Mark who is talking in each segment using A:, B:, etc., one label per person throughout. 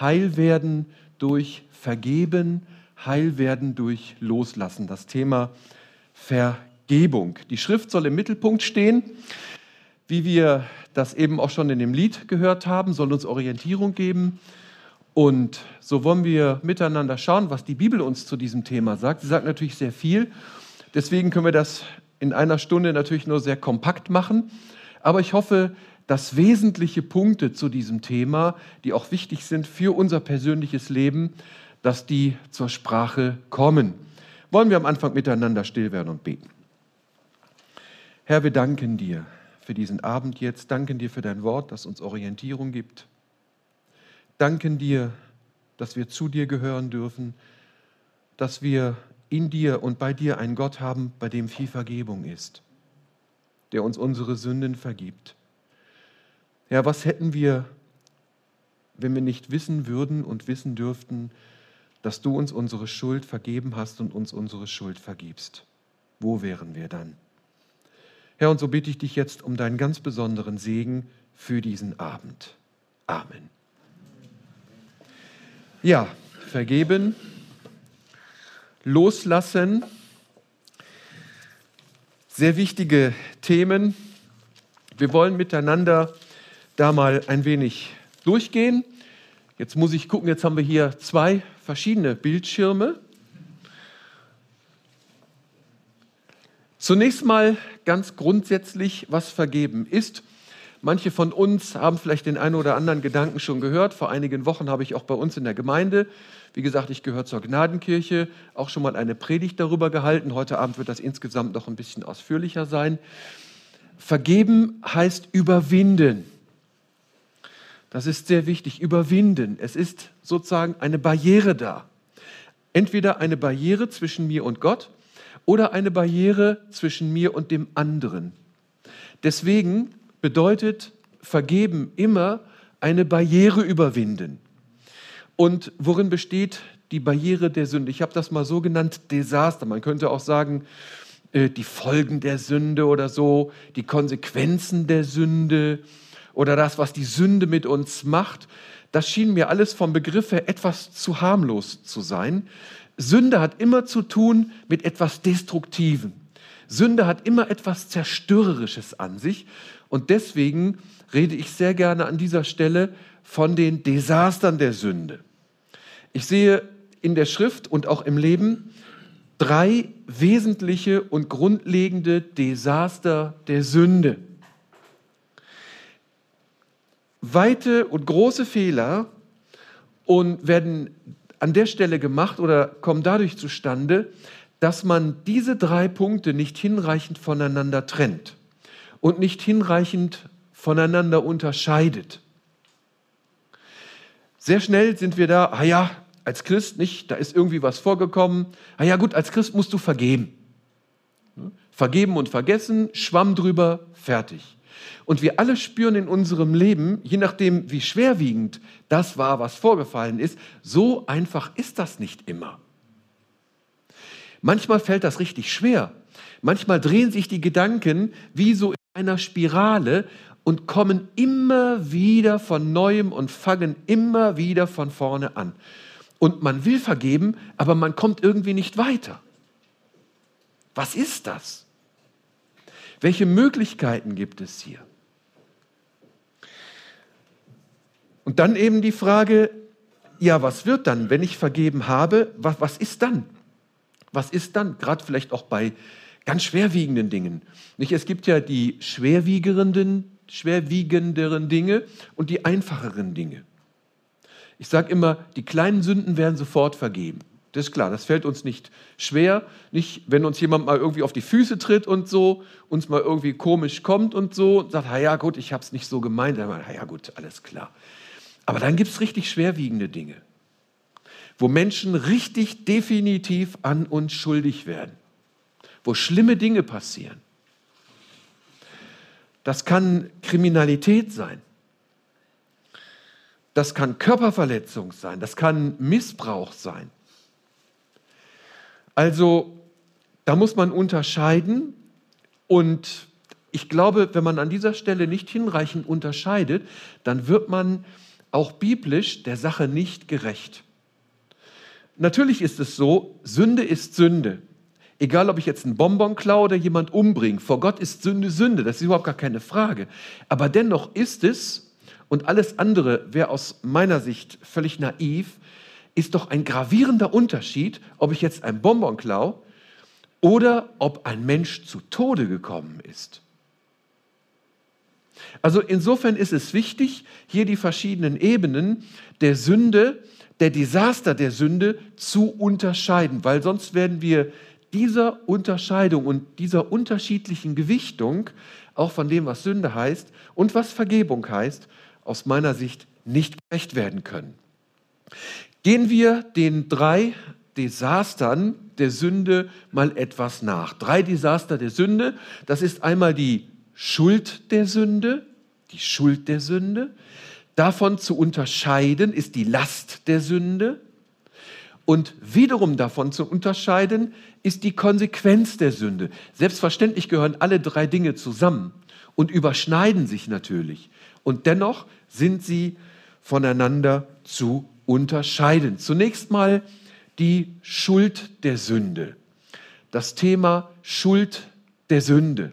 A: Heil werden durch Vergeben, Heil werden durch Loslassen. Das Thema Vergebung. Die Schrift soll im Mittelpunkt stehen. Wie wir das eben auch schon in dem Lied gehört haben, soll uns Orientierung geben. Und so wollen wir miteinander schauen, was die Bibel uns zu diesem Thema sagt. Sie sagt natürlich sehr viel. Deswegen können wir das in einer Stunde natürlich nur sehr kompakt machen. Aber ich hoffe, dass wesentliche Punkte zu diesem Thema, die auch wichtig sind für unser persönliches Leben, dass die zur Sprache kommen. Wollen wir am Anfang miteinander still werden und beten. Herr, wir danken dir für diesen Abend jetzt, danken dir für dein Wort, das uns Orientierung gibt. Danken dir, dass wir zu dir gehören dürfen, dass wir in dir und bei dir einen Gott haben, bei dem viel Vergebung ist, der uns unsere Sünden vergibt. Ja, was hätten wir, wenn wir nicht wissen würden und wissen dürften, dass du uns unsere Schuld vergeben hast und uns unsere Schuld vergibst? Wo wären wir dann? Herr, und so bitte ich dich jetzt um deinen ganz besonderen Segen für diesen Abend. Amen. Ja, vergeben, loslassen, sehr wichtige Themen. Wir wollen miteinander da mal ein wenig durchgehen. Jetzt muss ich gucken, jetzt haben wir hier zwei verschiedene Bildschirme. Zunächst mal ganz grundsätzlich, was vergeben ist. Manche von uns haben vielleicht den einen oder anderen Gedanken schon gehört. Vor einigen Wochen habe ich auch bei uns in der Gemeinde, wie gesagt, ich gehöre zur Gnadenkirche, auch schon mal eine Predigt darüber gehalten. Heute Abend wird das insgesamt noch ein bisschen ausführlicher sein. Vergeben heißt überwinden. Das ist sehr wichtig, überwinden. Es ist sozusagen eine Barriere da. Entweder eine Barriere zwischen mir und Gott oder eine Barriere zwischen mir und dem anderen. Deswegen bedeutet vergeben immer eine Barriere überwinden. Und worin besteht die Barriere der Sünde? Ich habe das mal so genannt, Desaster. Man könnte auch sagen, äh, die Folgen der Sünde oder so, die Konsequenzen der Sünde oder das, was die Sünde mit uns macht, das schien mir alles vom Begriff her etwas zu harmlos zu sein. Sünde hat immer zu tun mit etwas Destruktivem. Sünde hat immer etwas Zerstörerisches an sich. Und deswegen rede ich sehr gerne an dieser Stelle von den Desastern der Sünde. Ich sehe in der Schrift und auch im Leben drei wesentliche und grundlegende Desaster der Sünde weite und große Fehler und werden an der Stelle gemacht oder kommen dadurch zustande, dass man diese drei Punkte nicht hinreichend voneinander trennt und nicht hinreichend voneinander unterscheidet. Sehr schnell sind wir da, ah ja, als Christ nicht, da ist irgendwie was vorgekommen. Ah ja, gut, als Christ musst du vergeben. Vergeben und vergessen, Schwamm drüber, fertig. Und wir alle spüren in unserem Leben, je nachdem, wie schwerwiegend das war, was vorgefallen ist, so einfach ist das nicht immer. Manchmal fällt das richtig schwer. Manchmal drehen sich die Gedanken wie so in einer Spirale und kommen immer wieder von neuem und fangen immer wieder von vorne an. Und man will vergeben, aber man kommt irgendwie nicht weiter. Was ist das? Welche Möglichkeiten gibt es hier? Und dann eben die Frage, ja, was wird dann, wenn ich vergeben habe, was, was ist dann? Was ist dann? Gerade vielleicht auch bei ganz schwerwiegenden Dingen. Nicht? Es gibt ja die schwerwiegenderen, schwerwiegenderen Dinge und die einfacheren Dinge. Ich sage immer, die kleinen Sünden werden sofort vergeben. Das ist klar, das fällt uns nicht schwer. Nicht, wenn uns jemand mal irgendwie auf die Füße tritt und so, uns mal irgendwie komisch kommt und so, und sagt, ja gut, ich habe es nicht so gemeint. Dann ja gut, alles klar. Aber dann gibt es richtig schwerwiegende Dinge, wo Menschen richtig definitiv an uns schuldig werden, wo schlimme Dinge passieren. Das kann Kriminalität sein. Das kann Körperverletzung sein. Das kann Missbrauch sein. Also da muss man unterscheiden und ich glaube, wenn man an dieser Stelle nicht hinreichend unterscheidet, dann wird man auch biblisch der Sache nicht gerecht. Natürlich ist es so, Sünde ist Sünde. Egal, ob ich jetzt einen Bonbon klaue oder jemand umbringe, vor Gott ist Sünde Sünde, das ist überhaupt gar keine Frage. Aber dennoch ist es, und alles andere wäre aus meiner Sicht völlig naiv, ist doch ein gravierender Unterschied, ob ich jetzt einen Bonbon klaue oder ob ein Mensch zu Tode gekommen ist. Also insofern ist es wichtig, hier die verschiedenen Ebenen der Sünde, der Desaster der Sünde zu unterscheiden, weil sonst werden wir dieser Unterscheidung und dieser unterschiedlichen Gewichtung, auch von dem, was Sünde heißt und was Vergebung heißt, aus meiner Sicht nicht gerecht werden können. Gehen wir den drei Desastern der Sünde mal etwas nach. Drei Desaster der Sünde, das ist einmal die Schuld der Sünde, die Schuld der Sünde. Davon zu unterscheiden ist die Last der Sünde. Und wiederum davon zu unterscheiden ist die Konsequenz der Sünde. Selbstverständlich gehören alle drei Dinge zusammen und überschneiden sich natürlich. Und dennoch sind sie voneinander zu unterscheiden. Zunächst mal die Schuld der Sünde. Das Thema Schuld der Sünde.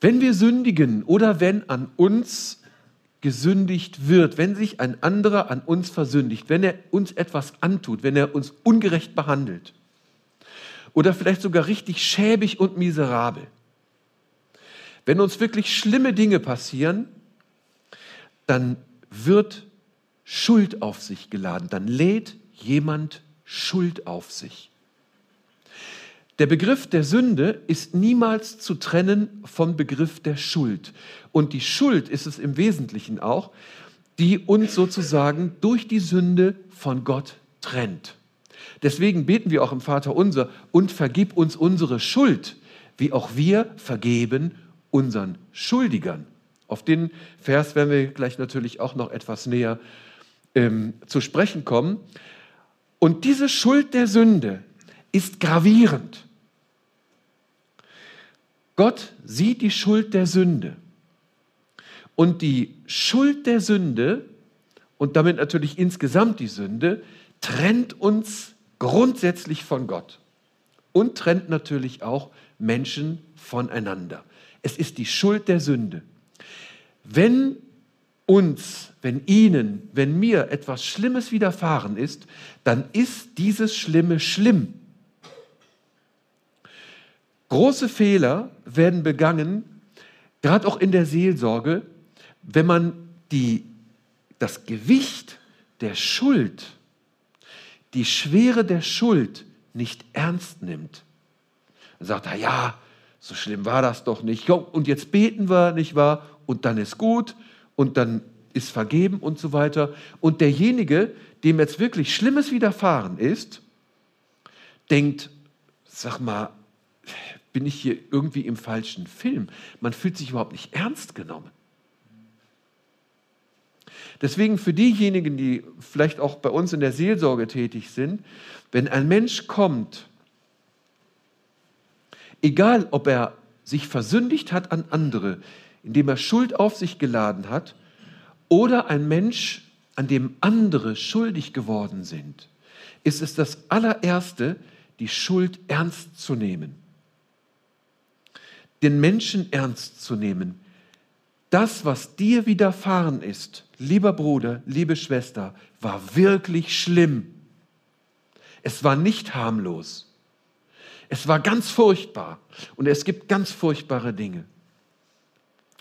A: Wenn wir sündigen oder wenn an uns gesündigt wird, wenn sich ein anderer an uns versündigt, wenn er uns etwas antut, wenn er uns ungerecht behandelt oder vielleicht sogar richtig schäbig und miserabel, wenn uns wirklich schlimme Dinge passieren, dann wird Schuld auf sich geladen, dann lädt jemand Schuld auf sich. Der Begriff der Sünde ist niemals zu trennen vom Begriff der Schuld. Und die Schuld ist es im Wesentlichen auch, die uns sozusagen durch die Sünde von Gott trennt. Deswegen beten wir auch im Vater unser und vergib uns unsere Schuld, wie auch wir vergeben unseren Schuldigern. Auf den Vers werden wir gleich natürlich auch noch etwas näher ähm, zu sprechen kommen. Und diese Schuld der Sünde ist gravierend. Gott sieht die Schuld der Sünde. Und die Schuld der Sünde und damit natürlich insgesamt die Sünde trennt uns grundsätzlich von Gott und trennt natürlich auch Menschen voneinander. Es ist die Schuld der Sünde. Wenn uns, wenn Ihnen, wenn mir etwas Schlimmes widerfahren ist, dann ist dieses Schlimme schlimm. Große Fehler werden begangen, gerade auch in der Seelsorge, wenn man die, das Gewicht der Schuld, die Schwere der Schuld nicht ernst nimmt. Man sagt, na ja, so schlimm war das doch nicht. Und jetzt beten wir, nicht wahr? Und dann ist gut und dann ist vergeben und so weiter. Und derjenige, dem jetzt wirklich Schlimmes widerfahren ist, denkt, sag mal, bin ich hier irgendwie im falschen Film? Man fühlt sich überhaupt nicht ernst genommen. Deswegen für diejenigen, die vielleicht auch bei uns in der Seelsorge tätig sind, wenn ein Mensch kommt, egal ob er sich versündigt hat an andere, indem er Schuld auf sich geladen hat, oder ein Mensch, an dem andere schuldig geworden sind, ist es das allererste, die Schuld ernst zu nehmen den Menschen ernst zu nehmen. Das, was dir widerfahren ist, lieber Bruder, liebe Schwester, war wirklich schlimm. Es war nicht harmlos. Es war ganz furchtbar und es gibt ganz furchtbare Dinge.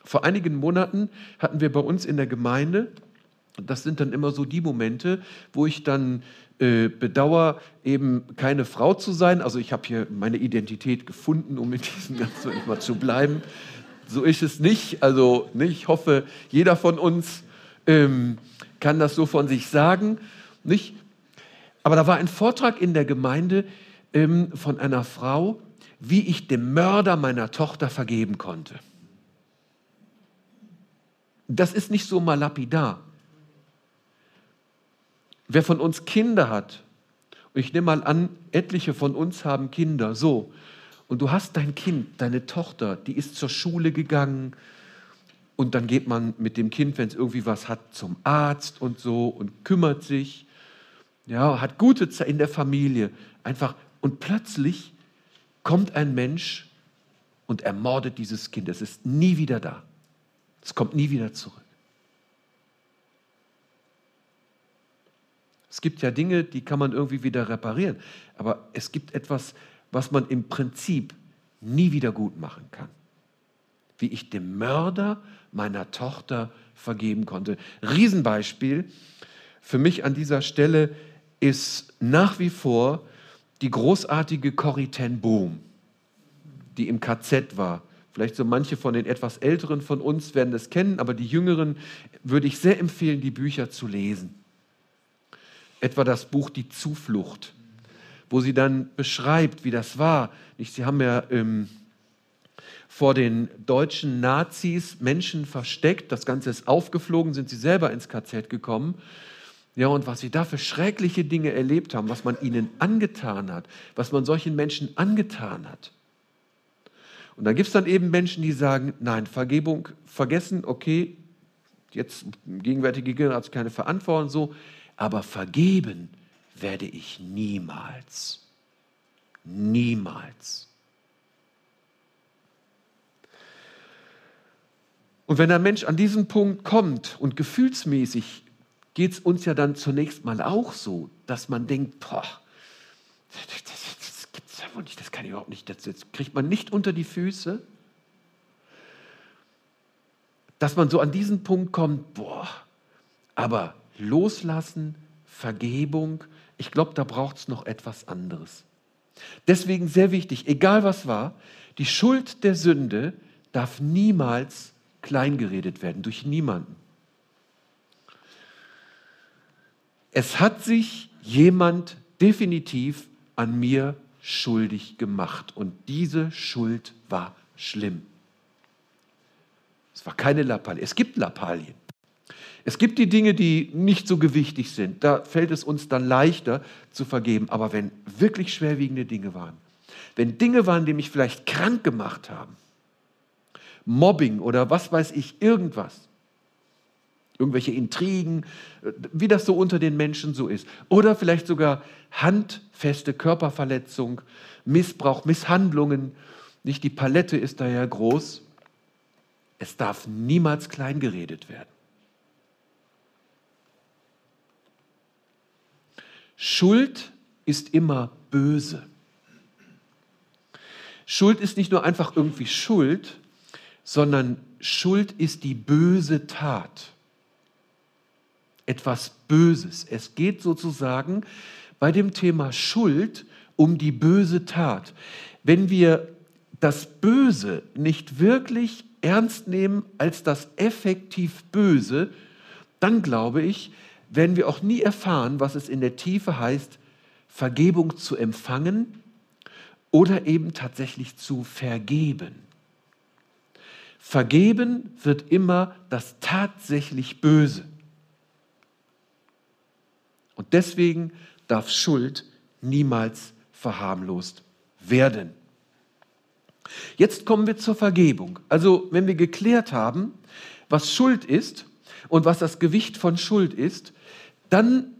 A: Vor einigen Monaten hatten wir bei uns in der Gemeinde, das sind dann immer so die Momente, wo ich dann äh, bedauere, eben keine Frau zu sein. Also ich habe hier meine Identität gefunden, um in diesem Ganzen immer zu bleiben. So ist es nicht. Also ne, ich hoffe, jeder von uns ähm, kann das so von sich sagen. Nicht? Aber da war ein Vortrag in der Gemeinde ähm, von einer Frau, wie ich dem Mörder meiner Tochter vergeben konnte. Das ist nicht so mal lapidar. Wer von uns Kinder hat, und ich nehme mal an, etliche von uns haben Kinder, so, und du hast dein Kind, deine Tochter, die ist zur Schule gegangen, Und dann geht man mit dem Kind, wenn es irgendwie was hat, zum Arzt und so und kümmert sich. Ja, hat gute Zeit in der Familie. Einfach. Und plötzlich kommt ein Mensch und ermordet dieses Kind. Es ist nie wieder da. Es kommt nie wieder zurück. Es gibt ja Dinge, die kann man irgendwie wieder reparieren. Aber es gibt etwas, was man im Prinzip nie wieder gut machen kann. Wie ich dem Mörder meiner Tochter vergeben konnte. Riesenbeispiel für mich an dieser Stelle ist nach wie vor die großartige Corrie ten Boom, die im KZ war. Vielleicht so manche von den etwas Älteren von uns werden das kennen, aber die Jüngeren würde ich sehr empfehlen, die Bücher zu lesen. Etwa das Buch Die Zuflucht, wo sie dann beschreibt, wie das war. Sie haben ja ähm, vor den deutschen Nazis Menschen versteckt. Das Ganze ist aufgeflogen, sind sie selber ins KZ gekommen. Ja, und was sie da für schreckliche Dinge erlebt haben, was man ihnen angetan hat, was man solchen Menschen angetan hat. Und da gibt es dann eben Menschen, die sagen, nein, Vergebung vergessen, okay, jetzt gegenwärtige Generation keine Verantwortung so, aber vergeben werde ich niemals. Niemals. Und wenn ein Mensch an diesen Punkt kommt und gefühlsmäßig geht es uns ja dann zunächst mal auch so, dass man denkt, boah, wohl nicht, das kann ich überhaupt nicht, das, das kriegt man nicht unter die Füße. Dass man so an diesen Punkt kommt, boah, aber loslassen, Vergebung, ich glaube, da braucht es noch etwas anderes. Deswegen sehr wichtig, egal was war, die Schuld der Sünde darf niemals kleingeredet werden, durch niemanden. Es hat sich jemand definitiv an mir schuldig gemacht und diese Schuld war schlimm. Es war keine Lappalie. Es gibt Lappalien. Es gibt die Dinge, die nicht so gewichtig sind. Da fällt es uns dann leichter zu vergeben. Aber wenn wirklich schwerwiegende Dinge waren, wenn Dinge waren, die mich vielleicht krank gemacht haben, Mobbing oder was weiß ich, irgendwas. Irgendwelche Intrigen, wie das so unter den Menschen so ist. Oder vielleicht sogar handfeste Körperverletzung, Missbrauch, Misshandlungen. Nicht die Palette ist da ja groß. Es darf niemals klein geredet werden. Schuld ist immer böse. Schuld ist nicht nur einfach irgendwie Schuld, sondern Schuld ist die böse Tat. Etwas Böses. Es geht sozusagen bei dem Thema Schuld um die böse Tat. Wenn wir das Böse nicht wirklich ernst nehmen als das effektiv Böse, dann glaube ich, werden wir auch nie erfahren, was es in der Tiefe heißt, Vergebung zu empfangen oder eben tatsächlich zu vergeben. Vergeben wird immer das tatsächlich Böse. Und deswegen darf Schuld niemals verharmlost werden. Jetzt kommen wir zur Vergebung. Also wenn wir geklärt haben, was Schuld ist und was das Gewicht von Schuld ist, dann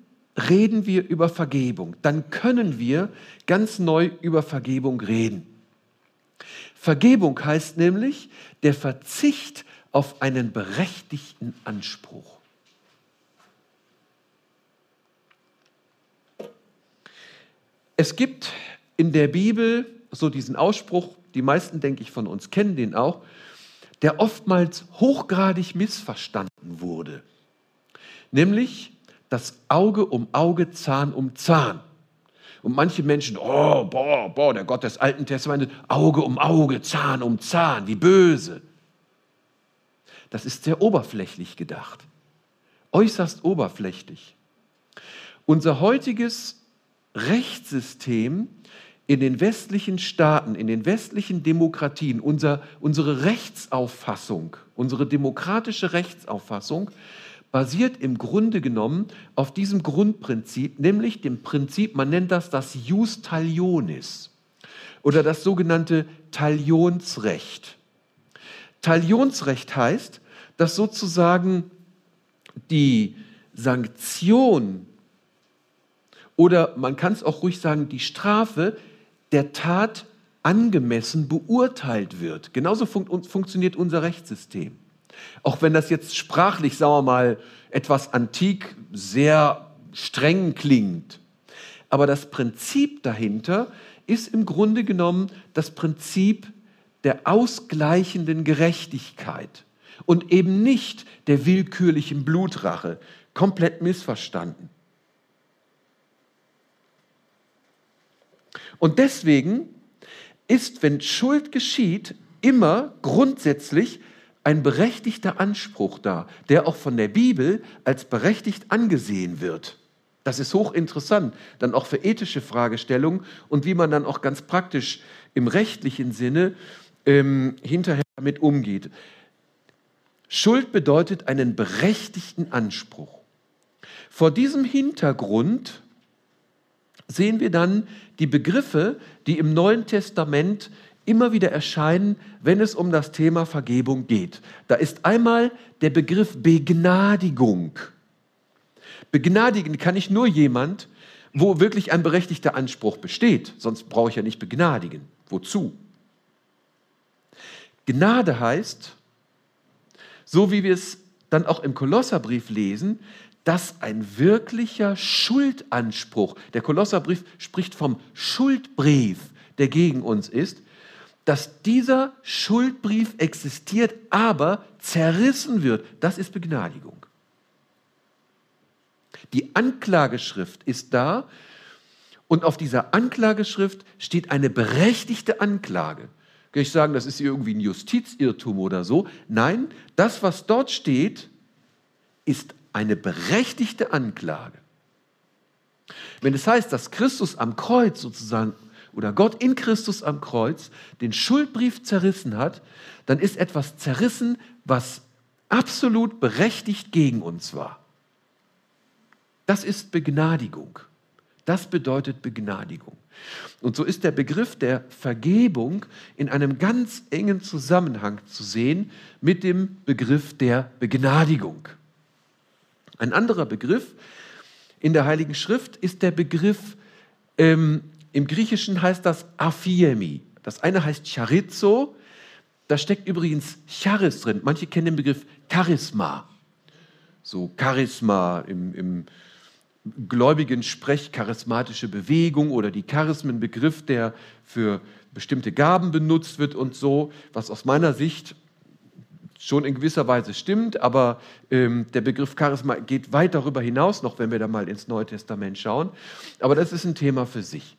A: reden wir über Vergebung. Dann können wir ganz neu über Vergebung reden. Vergebung heißt nämlich der Verzicht auf einen berechtigten Anspruch. Es gibt in der Bibel so diesen Ausspruch, die meisten, denke ich, von uns kennen den auch, der oftmals hochgradig missverstanden wurde. Nämlich das Auge um Auge, Zahn um Zahn. Und manche Menschen, oh, boah, boah, der Gott des Alten Testamentes, Auge um Auge, Zahn um Zahn, wie böse. Das ist sehr oberflächlich gedacht, äußerst oberflächlich. Unser heutiges Rechtssystem in den westlichen Staaten, in den westlichen Demokratien, unser, unsere Rechtsauffassung, unsere demokratische Rechtsauffassung basiert im Grunde genommen auf diesem Grundprinzip, nämlich dem Prinzip, man nennt das das Jus Talionis oder das sogenannte Talionsrecht. Talionsrecht heißt, dass sozusagen die Sanktion oder man kann es auch ruhig sagen, die Strafe der Tat angemessen beurteilt wird. Genauso fun funktioniert unser Rechtssystem. Auch wenn das jetzt sprachlich, sagen wir mal, etwas antik, sehr streng klingt. Aber das Prinzip dahinter ist im Grunde genommen das Prinzip der ausgleichenden Gerechtigkeit und eben nicht der willkürlichen Blutrache. Komplett missverstanden. Und deswegen ist, wenn Schuld geschieht, immer grundsätzlich ein berechtigter Anspruch da, der auch von der Bibel als berechtigt angesehen wird. Das ist hochinteressant, dann auch für ethische Fragestellungen und wie man dann auch ganz praktisch im rechtlichen Sinne ähm, hinterher damit umgeht. Schuld bedeutet einen berechtigten Anspruch. Vor diesem Hintergrund sehen wir dann die Begriffe, die im Neuen Testament immer wieder erscheinen, wenn es um das Thema Vergebung geht. Da ist einmal der Begriff Begnadigung. Begnadigen kann ich nur jemand, wo wirklich ein berechtigter Anspruch besteht. Sonst brauche ich ja nicht begnadigen. Wozu? Gnade heißt, so wie wir es dann auch im Kolosserbrief lesen, dass ein wirklicher Schuldanspruch, der Kolosserbrief spricht vom Schuldbrief, der gegen uns ist, dass dieser Schuldbrief existiert, aber zerrissen wird. Das ist Begnadigung. Die Anklageschrift ist da und auf dieser Anklageschrift steht eine berechtigte Anklage. Kann ich sagen, das ist irgendwie ein Justizirrtum oder so? Nein, das, was dort steht, ist eine berechtigte Anklage. Wenn es heißt, dass Christus am Kreuz sozusagen oder Gott in Christus am Kreuz den Schuldbrief zerrissen hat, dann ist etwas zerrissen, was absolut berechtigt gegen uns war. Das ist Begnadigung. Das bedeutet Begnadigung. Und so ist der Begriff der Vergebung in einem ganz engen Zusammenhang zu sehen mit dem Begriff der Begnadigung. Ein anderer Begriff in der Heiligen Schrift ist der Begriff, ähm, im Griechischen heißt das Aphiemi. Das eine heißt Charizo, da steckt übrigens Charis drin. Manche kennen den Begriff Charisma. So Charisma im, im gläubigen Sprech, charismatische Bewegung oder die Charismenbegriff, der für bestimmte Gaben benutzt wird und so, was aus meiner Sicht schon in gewisser Weise stimmt, aber ähm, der Begriff Charisma geht weit darüber hinaus, noch wenn wir da mal ins Neue Testament schauen. Aber das ist ein Thema für sich.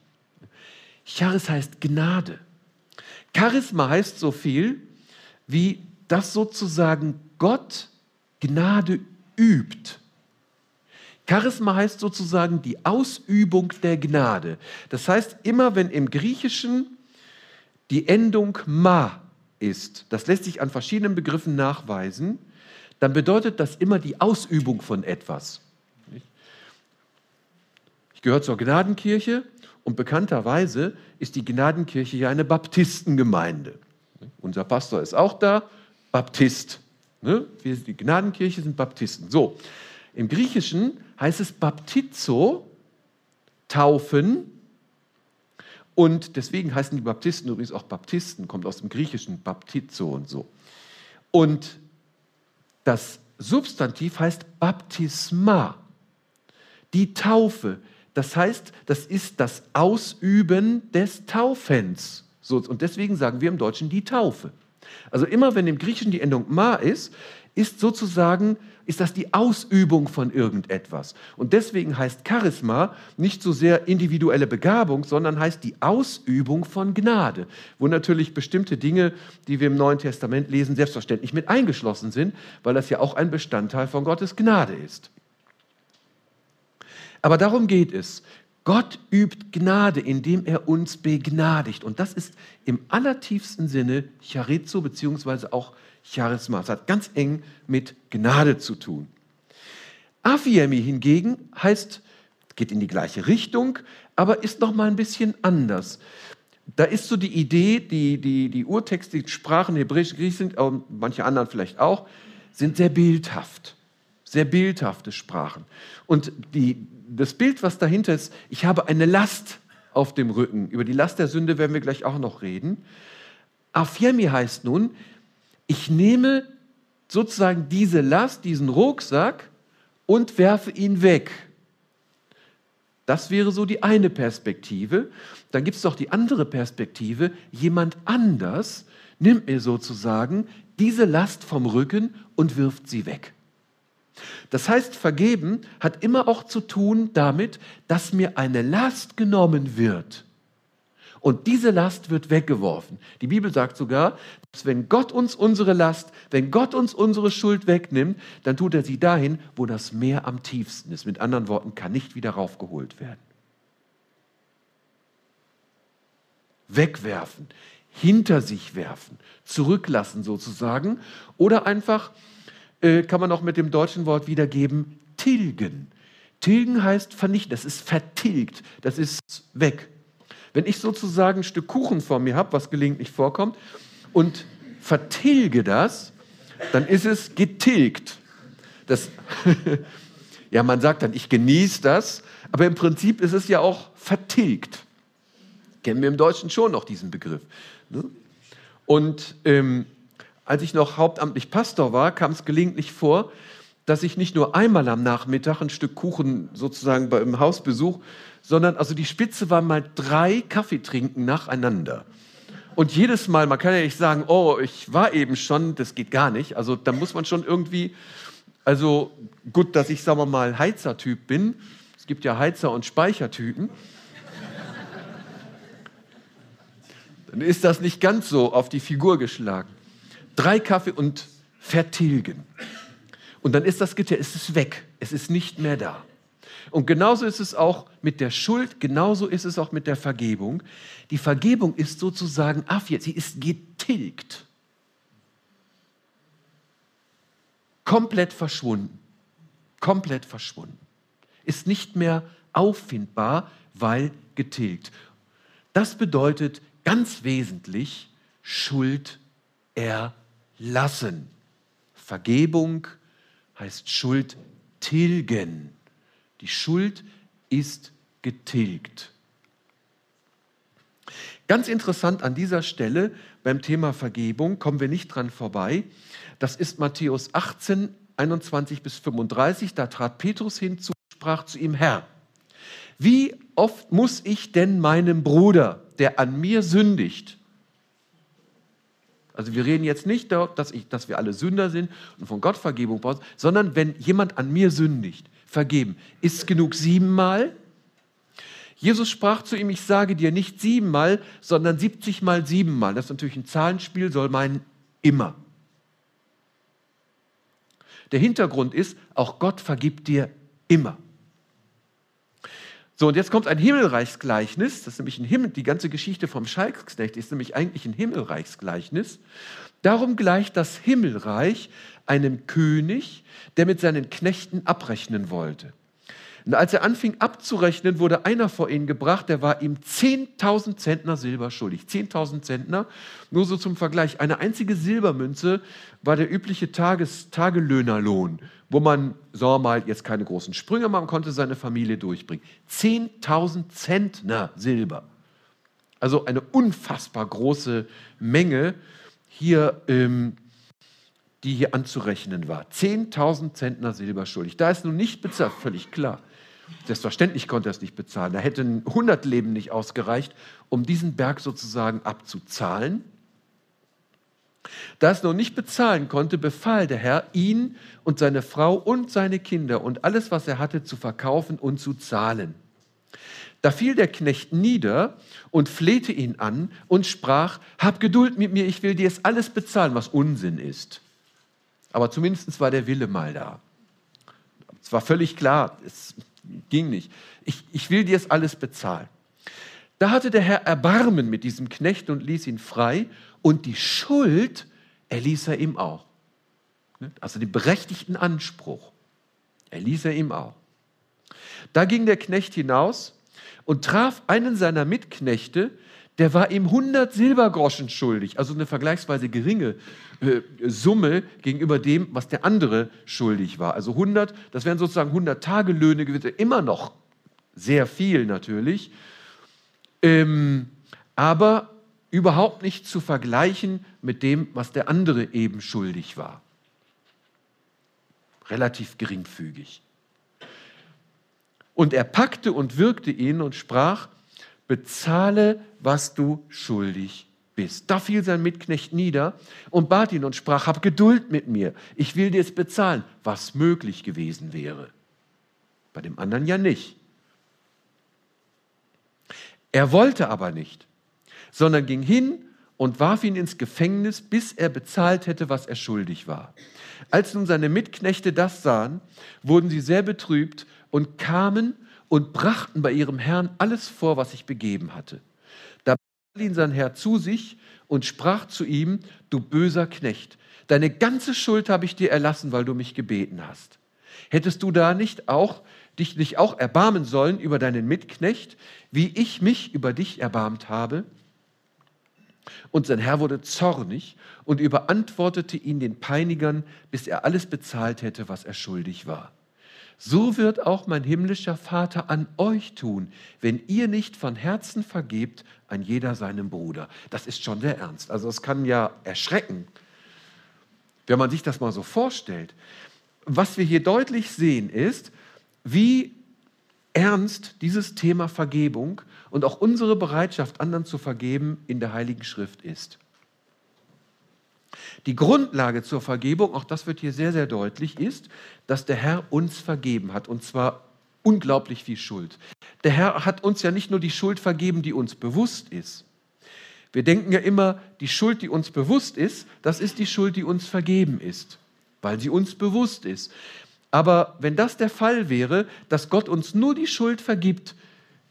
A: Charis heißt Gnade. Charisma heißt so viel, wie dass sozusagen Gott Gnade übt. Charisma heißt sozusagen die Ausübung der Gnade. Das heißt, immer wenn im Griechischen die Endung ma ist, das lässt sich an verschiedenen Begriffen nachweisen, dann bedeutet das immer die Ausübung von etwas. Ich gehöre zur Gnadenkirche und bekannterweise ist die Gnadenkirche ja eine Baptistengemeinde. Unser Pastor ist auch da, Baptist. Ne? Wir, die Gnadenkirche sind Baptisten. So, im Griechischen heißt es Baptizo, taufen, und deswegen heißen die Baptisten übrigens auch Baptisten, kommt aus dem Griechischen Baptizo und so. Und das Substantiv heißt Baptisma, die Taufe. Das heißt, das ist das Ausüben des Taufens. Und deswegen sagen wir im Deutschen die Taufe. Also immer wenn im Griechischen die Endung ma ist, ist sozusagen ist das die Ausübung von irgendetwas. Und deswegen heißt Charisma nicht so sehr individuelle Begabung, sondern heißt die Ausübung von Gnade, wo natürlich bestimmte Dinge, die wir im Neuen Testament lesen, selbstverständlich mit eingeschlossen sind, weil das ja auch ein Bestandteil von Gottes Gnade ist. Aber darum geht es. Gott übt Gnade, indem er uns begnadigt. Und das ist im allertiefsten Sinne Charizo beziehungsweise auch Charisma. Es hat ganz eng mit Gnade zu tun. Afiemi hingegen heißt, geht in die gleiche Richtung, aber ist noch mal ein bisschen anders. Da ist so die Idee, die, die, die Urtexte, die Sprachen Hebräisch, Griechisch sind, aber manche anderen vielleicht auch, sind sehr bildhaft, sehr bildhafte Sprachen. Und die, das Bild, was dahinter ist, ich habe eine Last auf dem Rücken. Über die Last der Sünde werden wir gleich auch noch reden. Afiemi heißt nun, ich nehme sozusagen diese Last, diesen Rucksack und werfe ihn weg. Das wäre so die eine Perspektive. Dann gibt es doch die andere Perspektive. Jemand anders nimmt mir sozusagen diese Last vom Rücken und wirft sie weg. Das heißt, vergeben hat immer auch zu tun damit, dass mir eine Last genommen wird. Und diese Last wird weggeworfen. Die Bibel sagt sogar, wenn Gott uns unsere Last, wenn Gott uns unsere Schuld wegnimmt, dann tut er sie dahin, wo das Meer am tiefsten ist. Mit anderen Worten, kann nicht wieder raufgeholt werden. Wegwerfen, hinter sich werfen, zurücklassen sozusagen. Oder einfach, äh, kann man auch mit dem deutschen Wort wiedergeben, tilgen. Tilgen heißt vernichten, das ist vertilgt, das ist weg. Wenn ich sozusagen ein Stück Kuchen vor mir habe, was gelegentlich vorkommt, und vertilge das, dann ist es getilgt. Das, ja, man sagt dann, ich genieße das, aber im Prinzip ist es ja auch vertilgt. Kennen wir im Deutschen schon noch diesen Begriff. Ne? Und ähm, als ich noch hauptamtlich Pastor war, kam es gelegentlich vor, dass ich nicht nur einmal am Nachmittag ein Stück Kuchen sozusagen beim Hausbesuch, sondern also die Spitze war mal drei Kaffee trinken nacheinander. Und jedes Mal, man kann ja nicht sagen, oh, ich war eben schon, das geht gar nicht. Also da muss man schon irgendwie, also gut, dass ich, sagen wir mal, Heizertyp bin. Es gibt ja Heizer- und Speichertypen. dann ist das nicht ganz so auf die Figur geschlagen. Drei Kaffee und vertilgen. Und dann ist das Gitter, es ist weg, es ist nicht mehr da. Und genauso ist es auch mit der Schuld, genauso ist es auch mit der Vergebung. Die Vergebung ist sozusagen Afjet, sie ist getilgt. Komplett verschwunden. Komplett verschwunden. Ist nicht mehr auffindbar, weil getilgt. Das bedeutet, ganz wesentlich Schuld erlassen. Vergebung heißt Schuld tilgen. Die Schuld ist getilgt. Ganz interessant an dieser Stelle beim Thema Vergebung, kommen wir nicht dran vorbei. Das ist Matthäus 18, 21 bis 35. Da trat Petrus hinzu, sprach zu ihm: Herr, wie oft muss ich denn meinem Bruder der an mir sündigt. Also wir reden jetzt nicht dass, ich, dass wir alle Sünder sind und von Gott Vergebung brauchen, sondern wenn jemand an mir sündigt, vergeben. Ist genug siebenmal? Jesus sprach zu ihm, ich sage dir nicht siebenmal, sondern siebzigmal siebenmal. Das ist natürlich ein Zahlenspiel, soll meinen immer. Der Hintergrund ist, auch Gott vergibt dir immer. So, und jetzt kommt ein Himmelreichsgleichnis. Das ist nämlich ein Himmel, die ganze Geschichte vom Schalksknecht ist nämlich eigentlich ein Himmelreichsgleichnis. Darum gleicht das Himmelreich einem König, der mit seinen Knechten abrechnen wollte. Und als er anfing abzurechnen, wurde einer vor ihn gebracht, der war ihm 10.000 Zentner Silber schuldig. 10.000 Zentner, nur so zum Vergleich. Eine einzige Silbermünze war der übliche Tages Tagelöhnerlohn, wo man, sagen wir mal, jetzt keine großen Sprünge machen konnte, seine Familie durchbringen. 10.000 Zentner Silber. Also eine unfassbar große Menge hier ähm, die hier anzurechnen war. 10.000 Zentner Silber schuldig. Da ist nun nicht bezahlt, völlig klar. Selbstverständlich konnte er es nicht bezahlen. Da hätten 100 Leben nicht ausgereicht, um diesen Berg sozusagen abzuzahlen. Da es noch nicht bezahlen konnte, befahl der Herr, ihn und seine Frau und seine Kinder und alles, was er hatte, zu verkaufen und zu zahlen. Da fiel der Knecht nieder und flehte ihn an und sprach, hab Geduld mit mir, ich will dir es alles bezahlen, was Unsinn ist. Aber zumindest war der Wille mal da. Es war völlig klar, es ging nicht. Ich, ich will dir es alles bezahlen. Da hatte der Herr Erbarmen mit diesem Knecht und ließ ihn frei und die Schuld erließ er ihm auch. Also den berechtigten Anspruch erließ er ihm auch. Da ging der Knecht hinaus und traf einen seiner Mitknechte, der war ihm 100 Silbergroschen schuldig, also eine vergleichsweise geringe äh, Summe gegenüber dem, was der andere schuldig war. Also 100, das wären sozusagen 100 Tagelöhne gewesen, immer noch sehr viel natürlich, ähm, aber überhaupt nicht zu vergleichen mit dem, was der andere eben schuldig war. Relativ geringfügig. Und er packte und wirkte ihn und sprach, bezahle, was du schuldig bist. Da fiel sein Mitknecht nieder und bat ihn und sprach, hab Geduld mit mir, ich will dir es bezahlen, was möglich gewesen wäre. Bei dem anderen ja nicht. Er wollte aber nicht, sondern ging hin und warf ihn ins Gefängnis, bis er bezahlt hätte, was er schuldig war. Als nun seine Mitknechte das sahen, wurden sie sehr betrübt und kamen und brachten bei ihrem Herrn alles vor, was sich begeben hatte. Da brachte ihn sein Herr zu sich und sprach zu ihm, du böser Knecht, deine ganze Schuld habe ich dir erlassen, weil du mich gebeten hast. Hättest du da nicht auch dich nicht auch erbarmen sollen über deinen Mitknecht, wie ich mich über dich erbarmt habe? Und sein Herr wurde zornig und überantwortete ihn den Peinigern, bis er alles bezahlt hätte, was er schuldig war so wird auch mein himmlischer Vater an euch tun, wenn ihr nicht von Herzen vergebt an jeder seinem Bruder. Das ist schon sehr ernst. Also es kann ja erschrecken, wenn man sich das mal so vorstellt. Was wir hier deutlich sehen ist, wie ernst dieses Thema Vergebung und auch unsere Bereitschaft, anderen zu vergeben, in der Heiligen Schrift ist. Die Grundlage zur Vergebung, auch das wird hier sehr, sehr deutlich, ist, dass der Herr uns vergeben hat und zwar unglaublich viel Schuld. Der Herr hat uns ja nicht nur die Schuld vergeben, die uns bewusst ist. Wir denken ja immer, die Schuld, die uns bewusst ist, das ist die Schuld, die uns vergeben ist, weil sie uns bewusst ist. Aber wenn das der Fall wäre, dass Gott uns nur die Schuld vergibt,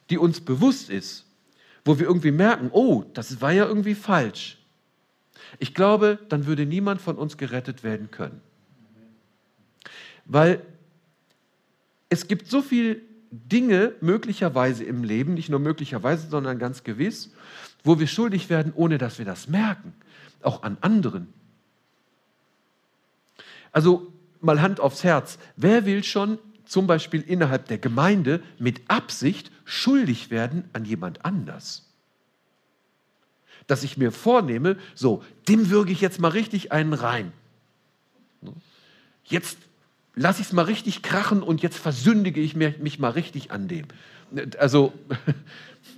A: die uns bewusst ist, wo wir irgendwie merken, oh, das war ja irgendwie falsch, ich glaube, dann würde niemand von uns gerettet werden können. Weil es gibt so viele Dinge möglicherweise im Leben, nicht nur möglicherweise, sondern ganz gewiss, wo wir schuldig werden, ohne dass wir das merken, auch an anderen. Also mal Hand aufs Herz, wer will schon zum Beispiel innerhalb der Gemeinde mit Absicht schuldig werden an jemand anders? Dass ich mir vornehme, so, dem würge ich jetzt mal richtig einen rein. Jetzt lasse ich es mal richtig krachen und jetzt versündige ich mich mal richtig an dem. Also,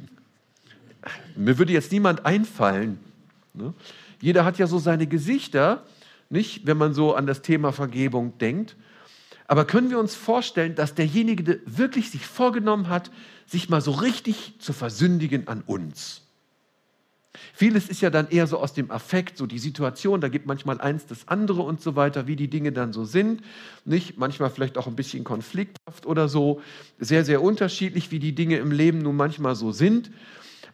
A: mir würde jetzt niemand einfallen. Ne? Jeder hat ja so seine Gesichter, nicht, wenn man so an das Thema Vergebung denkt. Aber können wir uns vorstellen, dass derjenige der wirklich sich vorgenommen hat, sich mal so richtig zu versündigen an uns? Vieles ist ja dann eher so aus dem Affekt, so die Situation, da gibt manchmal eins das andere und so weiter, wie die Dinge dann so sind. Nicht? Manchmal vielleicht auch ein bisschen konflikthaft oder so. Sehr, sehr unterschiedlich, wie die Dinge im Leben nun manchmal so sind.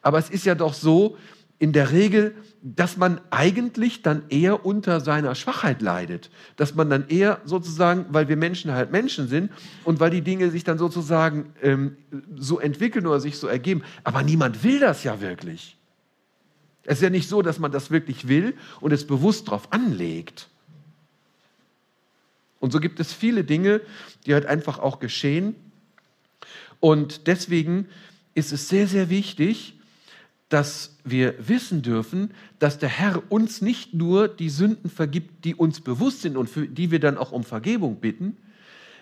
A: Aber es ist ja doch so, in der Regel, dass man eigentlich dann eher unter seiner Schwachheit leidet. Dass man dann eher sozusagen, weil wir Menschen halt Menschen sind und weil die Dinge sich dann sozusagen ähm, so entwickeln oder sich so ergeben. Aber niemand will das ja wirklich. Es ist ja nicht so, dass man das wirklich will und es bewusst darauf anlegt. Und so gibt es viele Dinge, die halt einfach auch geschehen. Und deswegen ist es sehr, sehr wichtig, dass wir wissen dürfen, dass der Herr uns nicht nur die Sünden vergibt, die uns bewusst sind und für die wir dann auch um Vergebung bitten,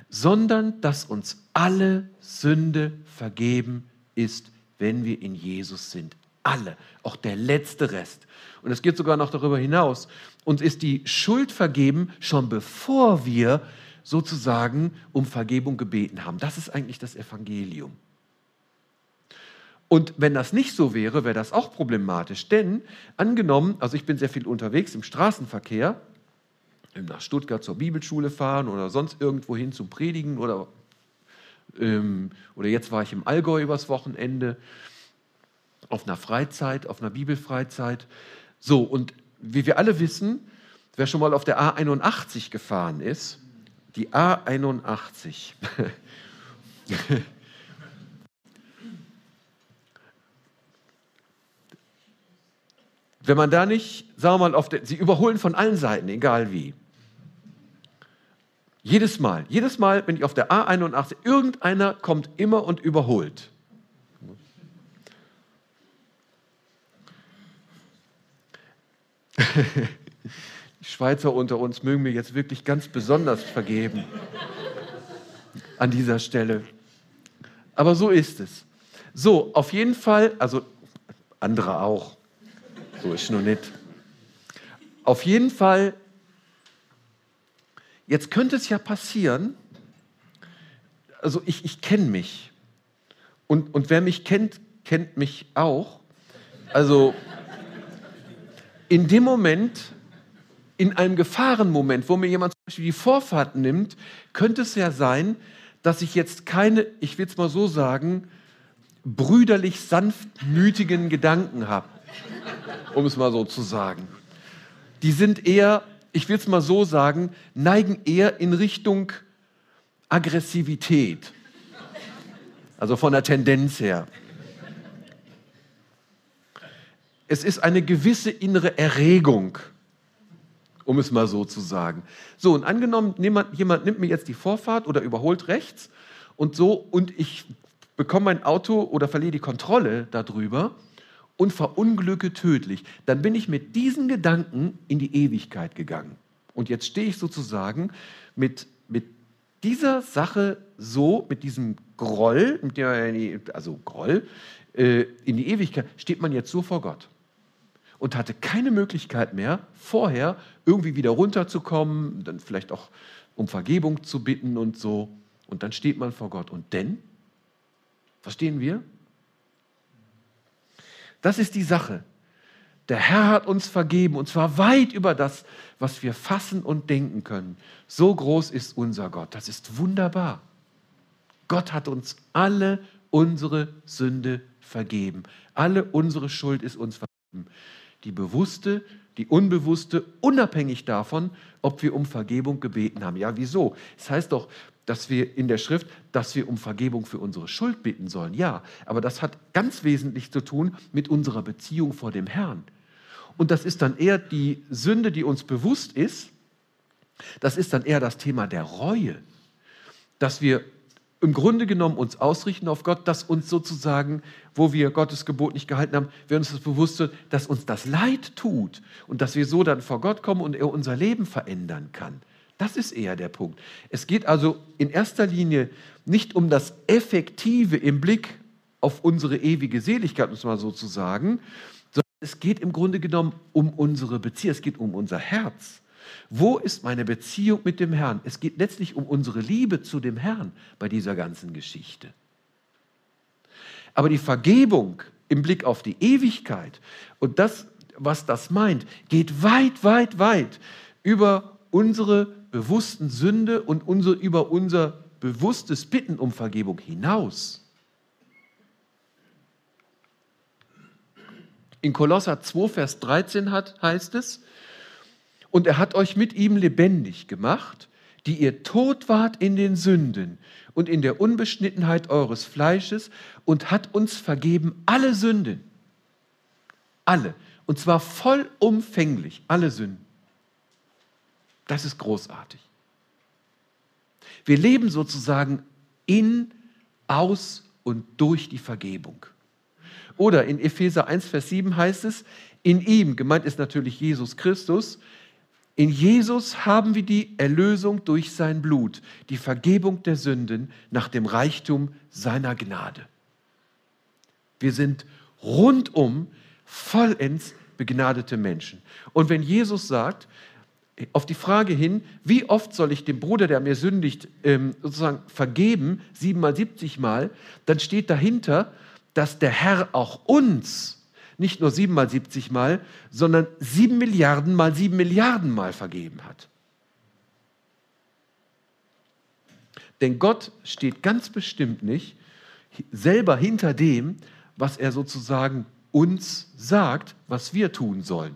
A: sondern dass uns alle Sünde vergeben ist, wenn wir in Jesus sind alle, auch der letzte Rest. Und es geht sogar noch darüber hinaus. Uns ist die Schuld vergeben, schon bevor wir sozusagen um Vergebung gebeten haben. Das ist eigentlich das Evangelium. Und wenn das nicht so wäre, wäre das auch problematisch. Denn angenommen, also ich bin sehr viel unterwegs im Straßenverkehr, nach Stuttgart zur Bibelschule fahren oder sonst irgendwo hin zum Predigen oder, ähm, oder jetzt war ich im Allgäu übers Wochenende auf einer Freizeit, auf einer Bibelfreizeit. So, und wie wir alle wissen, wer schon mal auf der A81 gefahren ist, die A81. Wenn man da nicht, sagen wir mal, auf der, sie überholen von allen Seiten, egal wie. Jedes Mal, jedes Mal, wenn ich auf der A81, irgendeiner kommt immer und überholt. Die Schweizer unter uns mögen mir jetzt wirklich ganz besonders vergeben an dieser Stelle. Aber so ist es. So, auf jeden Fall, also andere auch. So ist nur nicht. Auf jeden Fall, jetzt könnte es ja passieren, also ich, ich kenne mich. Und, und wer mich kennt, kennt mich auch. Also in dem Moment, in einem Gefahrenmoment, wo mir jemand zum Beispiel die Vorfahrt nimmt, könnte es ja sein, dass ich jetzt keine, ich will es mal so sagen, brüderlich sanftmütigen Gedanken habe, um es mal so zu sagen. Die sind eher, ich will es mal so sagen, neigen eher in Richtung Aggressivität. Also von der Tendenz her. Es ist eine gewisse innere Erregung, um es mal so zu sagen. So, und angenommen, jemand, jemand nimmt mir jetzt die Vorfahrt oder überholt rechts und so, und ich bekomme mein Auto oder verliere die Kontrolle darüber und verunglücke tödlich, dann bin ich mit diesen Gedanken in die Ewigkeit gegangen. Und jetzt stehe ich sozusagen mit, mit dieser Sache so, mit diesem Groll, mit der, also Groll, äh, in die Ewigkeit, steht man jetzt so vor Gott und hatte keine Möglichkeit mehr, vorher irgendwie wieder runterzukommen, dann vielleicht auch um Vergebung zu bitten und so. Und dann steht man vor Gott. Und denn, verstehen wir? Das ist die Sache. Der Herr hat uns vergeben und zwar weit über das, was wir fassen und denken können. So groß ist unser Gott. Das ist wunderbar. Gott hat uns alle unsere Sünde vergeben. Alle unsere Schuld ist uns vergeben die bewusste, die unbewusste, unabhängig davon, ob wir um Vergebung gebeten haben. Ja, wieso? Es das heißt doch, dass wir in der Schrift, dass wir um Vergebung für unsere Schuld bitten sollen. Ja, aber das hat ganz wesentlich zu tun mit unserer Beziehung vor dem Herrn. Und das ist dann eher die Sünde, die uns bewusst ist. Das ist dann eher das Thema der Reue, dass wir im Grunde genommen uns ausrichten auf Gott, dass uns sozusagen, wo wir Gottes Gebot nicht gehalten haben, wir uns das bewusst sind, dass uns das Leid tut und dass wir so dann vor Gott kommen und er unser Leben verändern kann. Das ist eher der Punkt. Es geht also in erster Linie nicht um das Effektive im Blick auf unsere ewige Seligkeit, muss man sozusagen, sondern es geht im Grunde genommen um unsere Beziehung, es geht um unser Herz. Wo ist meine Beziehung mit dem Herrn? Es geht letztlich um unsere Liebe zu dem Herrn bei dieser ganzen Geschichte. Aber die Vergebung im Blick auf die Ewigkeit und das, was das meint, geht weit, weit, weit über unsere bewussten Sünde und unser, über unser bewusstes Bitten um Vergebung hinaus. In Kolosser 2, Vers 13 hat, heißt es, und er hat euch mit ihm lebendig gemacht, die ihr tot wart in den Sünden und in der Unbeschnittenheit eures Fleisches und hat uns vergeben alle Sünden. Alle. Und zwar vollumfänglich, alle Sünden. Das ist großartig. Wir leben sozusagen in, aus und durch die Vergebung. Oder in Epheser 1, Vers 7 heißt es, in ihm, gemeint ist natürlich Jesus Christus, in Jesus haben wir die Erlösung durch sein Blut, die Vergebung der Sünden nach dem Reichtum seiner Gnade. Wir sind rundum vollends begnadete Menschen. Und wenn Jesus sagt, auf die Frage hin, wie oft soll ich dem Bruder, der mir sündigt, ähm, sozusagen vergeben, siebenmal, siebzigmal, dann steht dahinter, dass der Herr auch uns nicht nur sieben mal 70 Mal, sondern sieben Milliarden mal sieben Milliarden Mal vergeben hat. Denn Gott steht ganz bestimmt nicht selber hinter dem, was er sozusagen uns sagt, was wir tun sollen.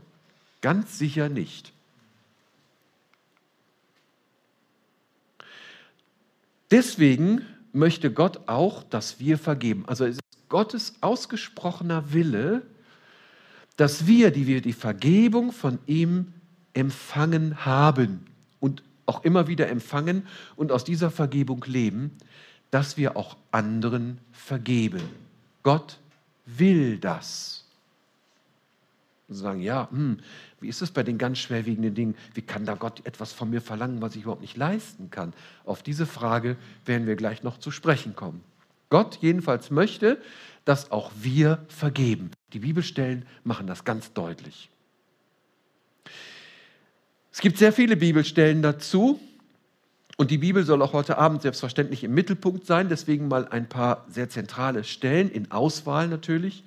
A: Ganz sicher nicht. Deswegen möchte Gott auch, dass wir vergeben. Also es ist Gottes ausgesprochener Wille, dass wir, die wir die Vergebung von ihm empfangen haben und auch immer wieder empfangen und aus dieser Vergebung leben, dass wir auch anderen vergeben. Gott will das. Und sagen, ja, hm, wie ist es bei den ganz schwerwiegenden Dingen? Wie kann da Gott etwas von mir verlangen, was ich überhaupt nicht leisten kann? Auf diese Frage werden wir gleich noch zu sprechen kommen. Gott jedenfalls möchte, dass auch wir vergeben. Die Bibelstellen machen das ganz deutlich. Es gibt sehr viele Bibelstellen dazu und die Bibel soll auch heute Abend selbstverständlich im Mittelpunkt sein, deswegen mal ein paar sehr zentrale Stellen in Auswahl natürlich.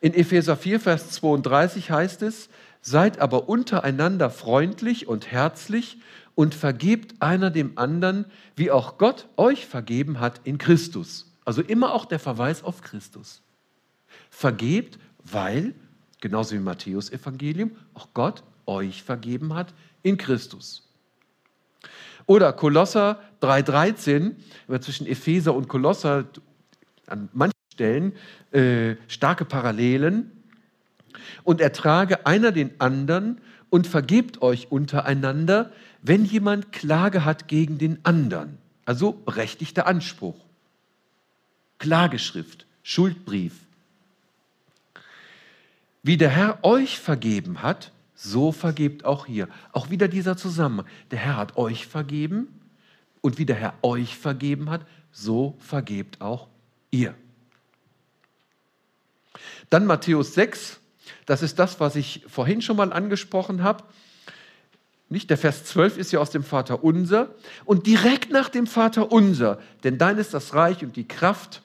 A: In Epheser 4, Vers 32 heißt es, seid aber untereinander freundlich und herzlich und vergebt einer dem anderen, wie auch Gott euch vergeben hat in Christus. Also immer auch der Verweis auf Christus. Vergebt, weil, genauso wie im Matthäus-Evangelium, auch Gott euch vergeben hat in Christus. Oder Kolosser 3,13, zwischen Epheser und Kolosser an manchen Stellen äh, starke Parallelen. Und ertrage einer den anderen und vergebt euch untereinander, wenn jemand Klage hat gegen den anderen. Also berechtigter Anspruch. Klageschrift, Schuldbrief. Wie der Herr euch vergeben hat, so vergebt auch hier. Auch wieder dieser Zusammenhang. Der Herr hat euch vergeben und wie der Herr euch vergeben hat, so vergebt auch ihr. Dann Matthäus 6, das ist das, was ich vorhin schon mal angesprochen habe. Nicht, der Vers 12 ist ja aus dem Vater unser und direkt nach dem Vater unser, denn dein ist das Reich und die Kraft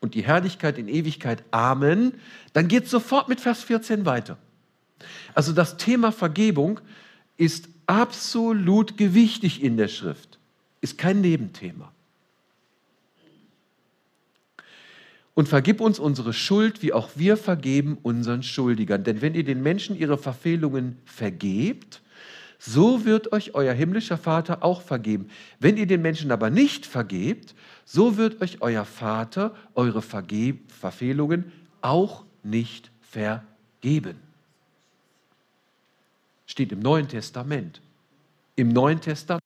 A: und die Herrlichkeit in Ewigkeit. Amen. Dann geht es sofort mit Vers 14 weiter. Also das Thema Vergebung ist absolut gewichtig in der Schrift, ist kein Nebenthema. Und vergib uns unsere Schuld, wie auch wir vergeben unseren Schuldigern. Denn wenn ihr den Menschen ihre Verfehlungen vergebt, so wird euch euer himmlischer Vater auch vergeben. Wenn ihr den Menschen aber nicht vergebt, so wird euch euer Vater eure Verge Verfehlungen auch nicht vergeben steht im Neuen Testament. Im Neuen Testament.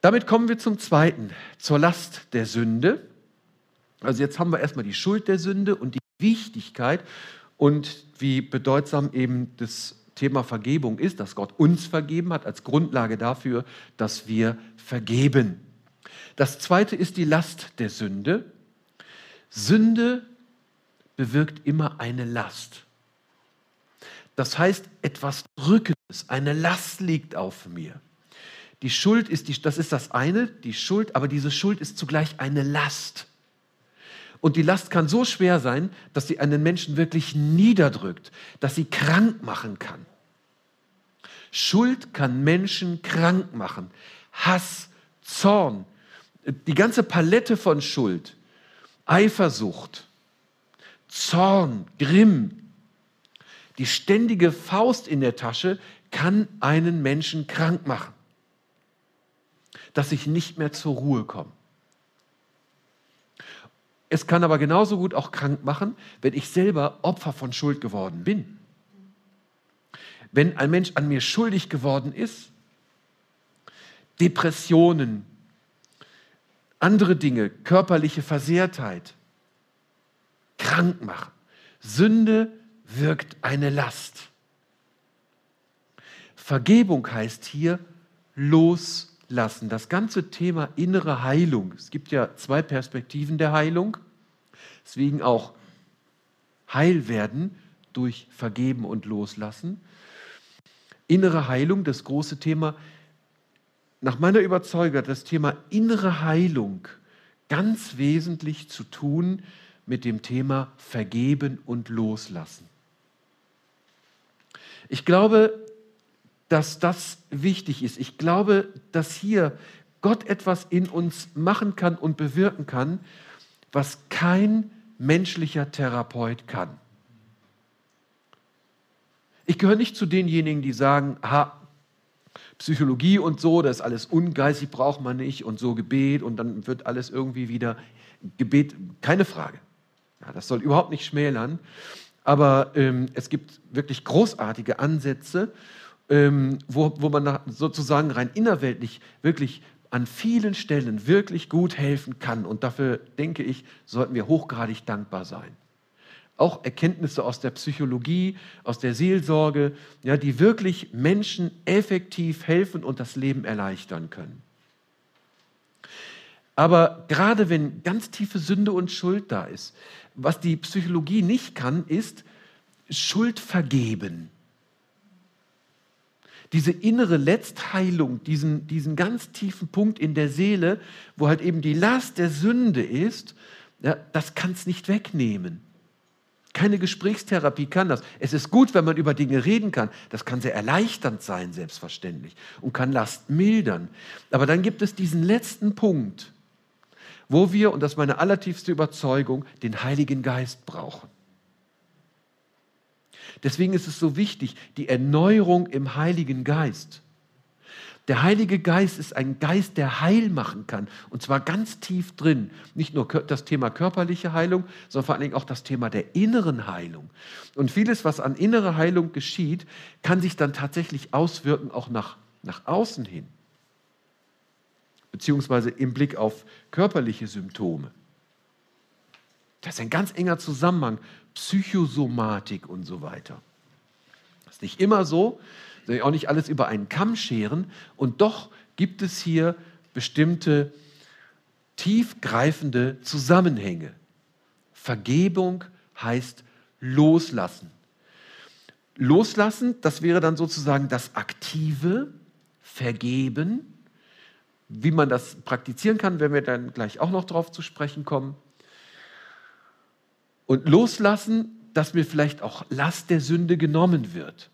A: Damit kommen wir zum zweiten, zur Last der Sünde. Also jetzt haben wir erstmal die Schuld der Sünde und die Wichtigkeit und wie bedeutsam eben das Thema Vergebung ist, dass Gott uns vergeben hat als Grundlage dafür, dass wir vergeben. Das zweite ist die Last der Sünde. Sünde bewirkt immer eine Last. Das heißt, etwas Drückendes, eine Last liegt auf mir. Die Schuld ist, die, das ist das eine, die Schuld, aber diese Schuld ist zugleich eine Last. Und die Last kann so schwer sein, dass sie einen Menschen wirklich niederdrückt, dass sie krank machen kann. Schuld kann Menschen krank machen. Hass, Zorn, die ganze Palette von Schuld, Eifersucht, Zorn, Grimm, die ständige Faust in der Tasche kann einen Menschen krank machen, dass ich nicht mehr zur Ruhe komme. Es kann aber genauso gut auch krank machen, wenn ich selber Opfer von Schuld geworden bin. Wenn ein Mensch an mir schuldig geworden ist, Depressionen, andere Dinge, körperliche Versehrtheit, krank machen. Sünde wirkt eine Last. Vergebung heißt hier loslassen. Das ganze Thema innere Heilung. Es gibt ja zwei Perspektiven der Heilung. Deswegen auch heil werden durch Vergeben und Loslassen. Innere Heilung, das große Thema. Nach meiner Überzeugung hat das Thema innere Heilung ganz wesentlich zu tun mit dem Thema Vergeben und Loslassen. Ich glaube, dass das wichtig ist. Ich glaube, dass hier Gott etwas in uns machen kann und bewirken kann, was kein menschlicher Therapeut kann. Ich gehöre nicht zu denjenigen, die sagen, aha, Psychologie und so, das ist alles ungeistig, braucht man nicht und so Gebet und dann wird alles irgendwie wieder Gebet, keine Frage. Ja, das soll überhaupt nicht schmälern, aber ähm, es gibt wirklich großartige Ansätze, ähm, wo, wo man sozusagen rein innerweltlich wirklich an vielen Stellen wirklich gut helfen kann. Und dafür, denke ich, sollten wir hochgradig dankbar sein. Auch Erkenntnisse aus der Psychologie, aus der Seelsorge, ja, die wirklich Menschen effektiv helfen und das Leben erleichtern können. Aber gerade wenn ganz tiefe Sünde und Schuld da ist, was die Psychologie nicht kann, ist Schuld vergeben diese innere Letztheilung, diesen, diesen ganz tiefen Punkt in der Seele, wo halt eben die Last der Sünde ist, ja, das kann es nicht wegnehmen. Keine Gesprächstherapie kann das. Es ist gut, wenn man über Dinge reden kann. Das kann sehr erleichternd sein, selbstverständlich, und kann Last mildern. Aber dann gibt es diesen letzten Punkt, wo wir, und das ist meine allertiefste Überzeugung, den Heiligen Geist brauchen. Deswegen ist es so wichtig, die Erneuerung im Heiligen Geist. Der Heilige Geist ist ein Geist, der heil machen kann. Und zwar ganz tief drin. Nicht nur das Thema körperliche Heilung, sondern vor allen Dingen auch das Thema der inneren Heilung. Und vieles, was an innerer Heilung geschieht, kann sich dann tatsächlich auswirken, auch nach, nach außen hin. Beziehungsweise im Blick auf körperliche Symptome. Das ist ein ganz enger Zusammenhang Psychosomatik und so weiter. Das ist nicht immer so, auch nicht alles über einen Kamm scheren. Und doch gibt es hier bestimmte tiefgreifende Zusammenhänge. Vergebung heißt loslassen. Loslassen, das wäre dann sozusagen das aktive Vergeben. Wie man das praktizieren kann, werden wir dann gleich auch noch darauf zu sprechen kommen. Und loslassen, dass mir vielleicht auch Last der Sünde genommen wird.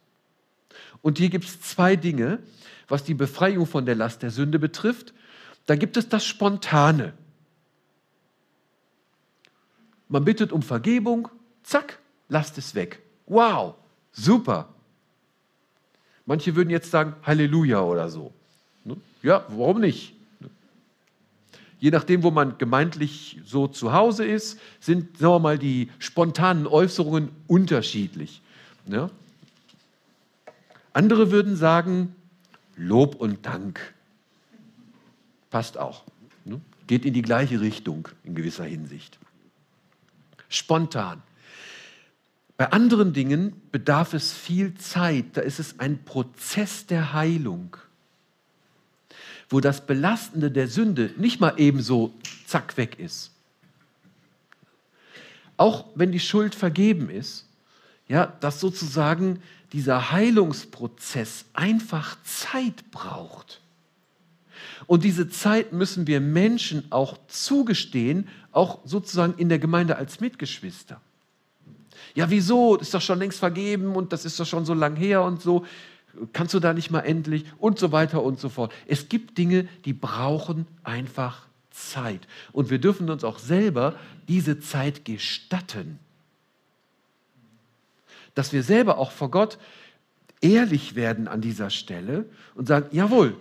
A: Und hier gibt es zwei Dinge, was die Befreiung von der Last der Sünde betrifft. Da gibt es das Spontane. Man bittet um Vergebung, zack, lasst es weg. Wow, super. Manche würden jetzt sagen Halleluja oder so. Ne? Ja, warum nicht? Je nachdem, wo man gemeintlich so zu Hause ist, sind, sagen wir mal, die spontanen Äußerungen unterschiedlich. Ja? Andere würden sagen, Lob und Dank. Passt auch. Ne? Geht in die gleiche Richtung in gewisser Hinsicht. Spontan. Bei anderen Dingen bedarf es viel Zeit, da ist es ein Prozess der Heilung wo das Belastende der Sünde nicht mal ebenso zack weg ist. Auch wenn die Schuld vergeben ist, ja, dass sozusagen dieser Heilungsprozess einfach Zeit braucht. Und diese Zeit müssen wir Menschen auch zugestehen, auch sozusagen in der Gemeinde als Mitgeschwister. Ja, wieso? Das ist doch schon längst vergeben und das ist doch schon so lang her und so kannst du da nicht mal endlich und so weiter und so fort. Es gibt Dinge, die brauchen einfach Zeit. Und wir dürfen uns auch selber diese Zeit gestatten. Dass wir selber auch vor Gott ehrlich werden an dieser Stelle und sagen, jawohl,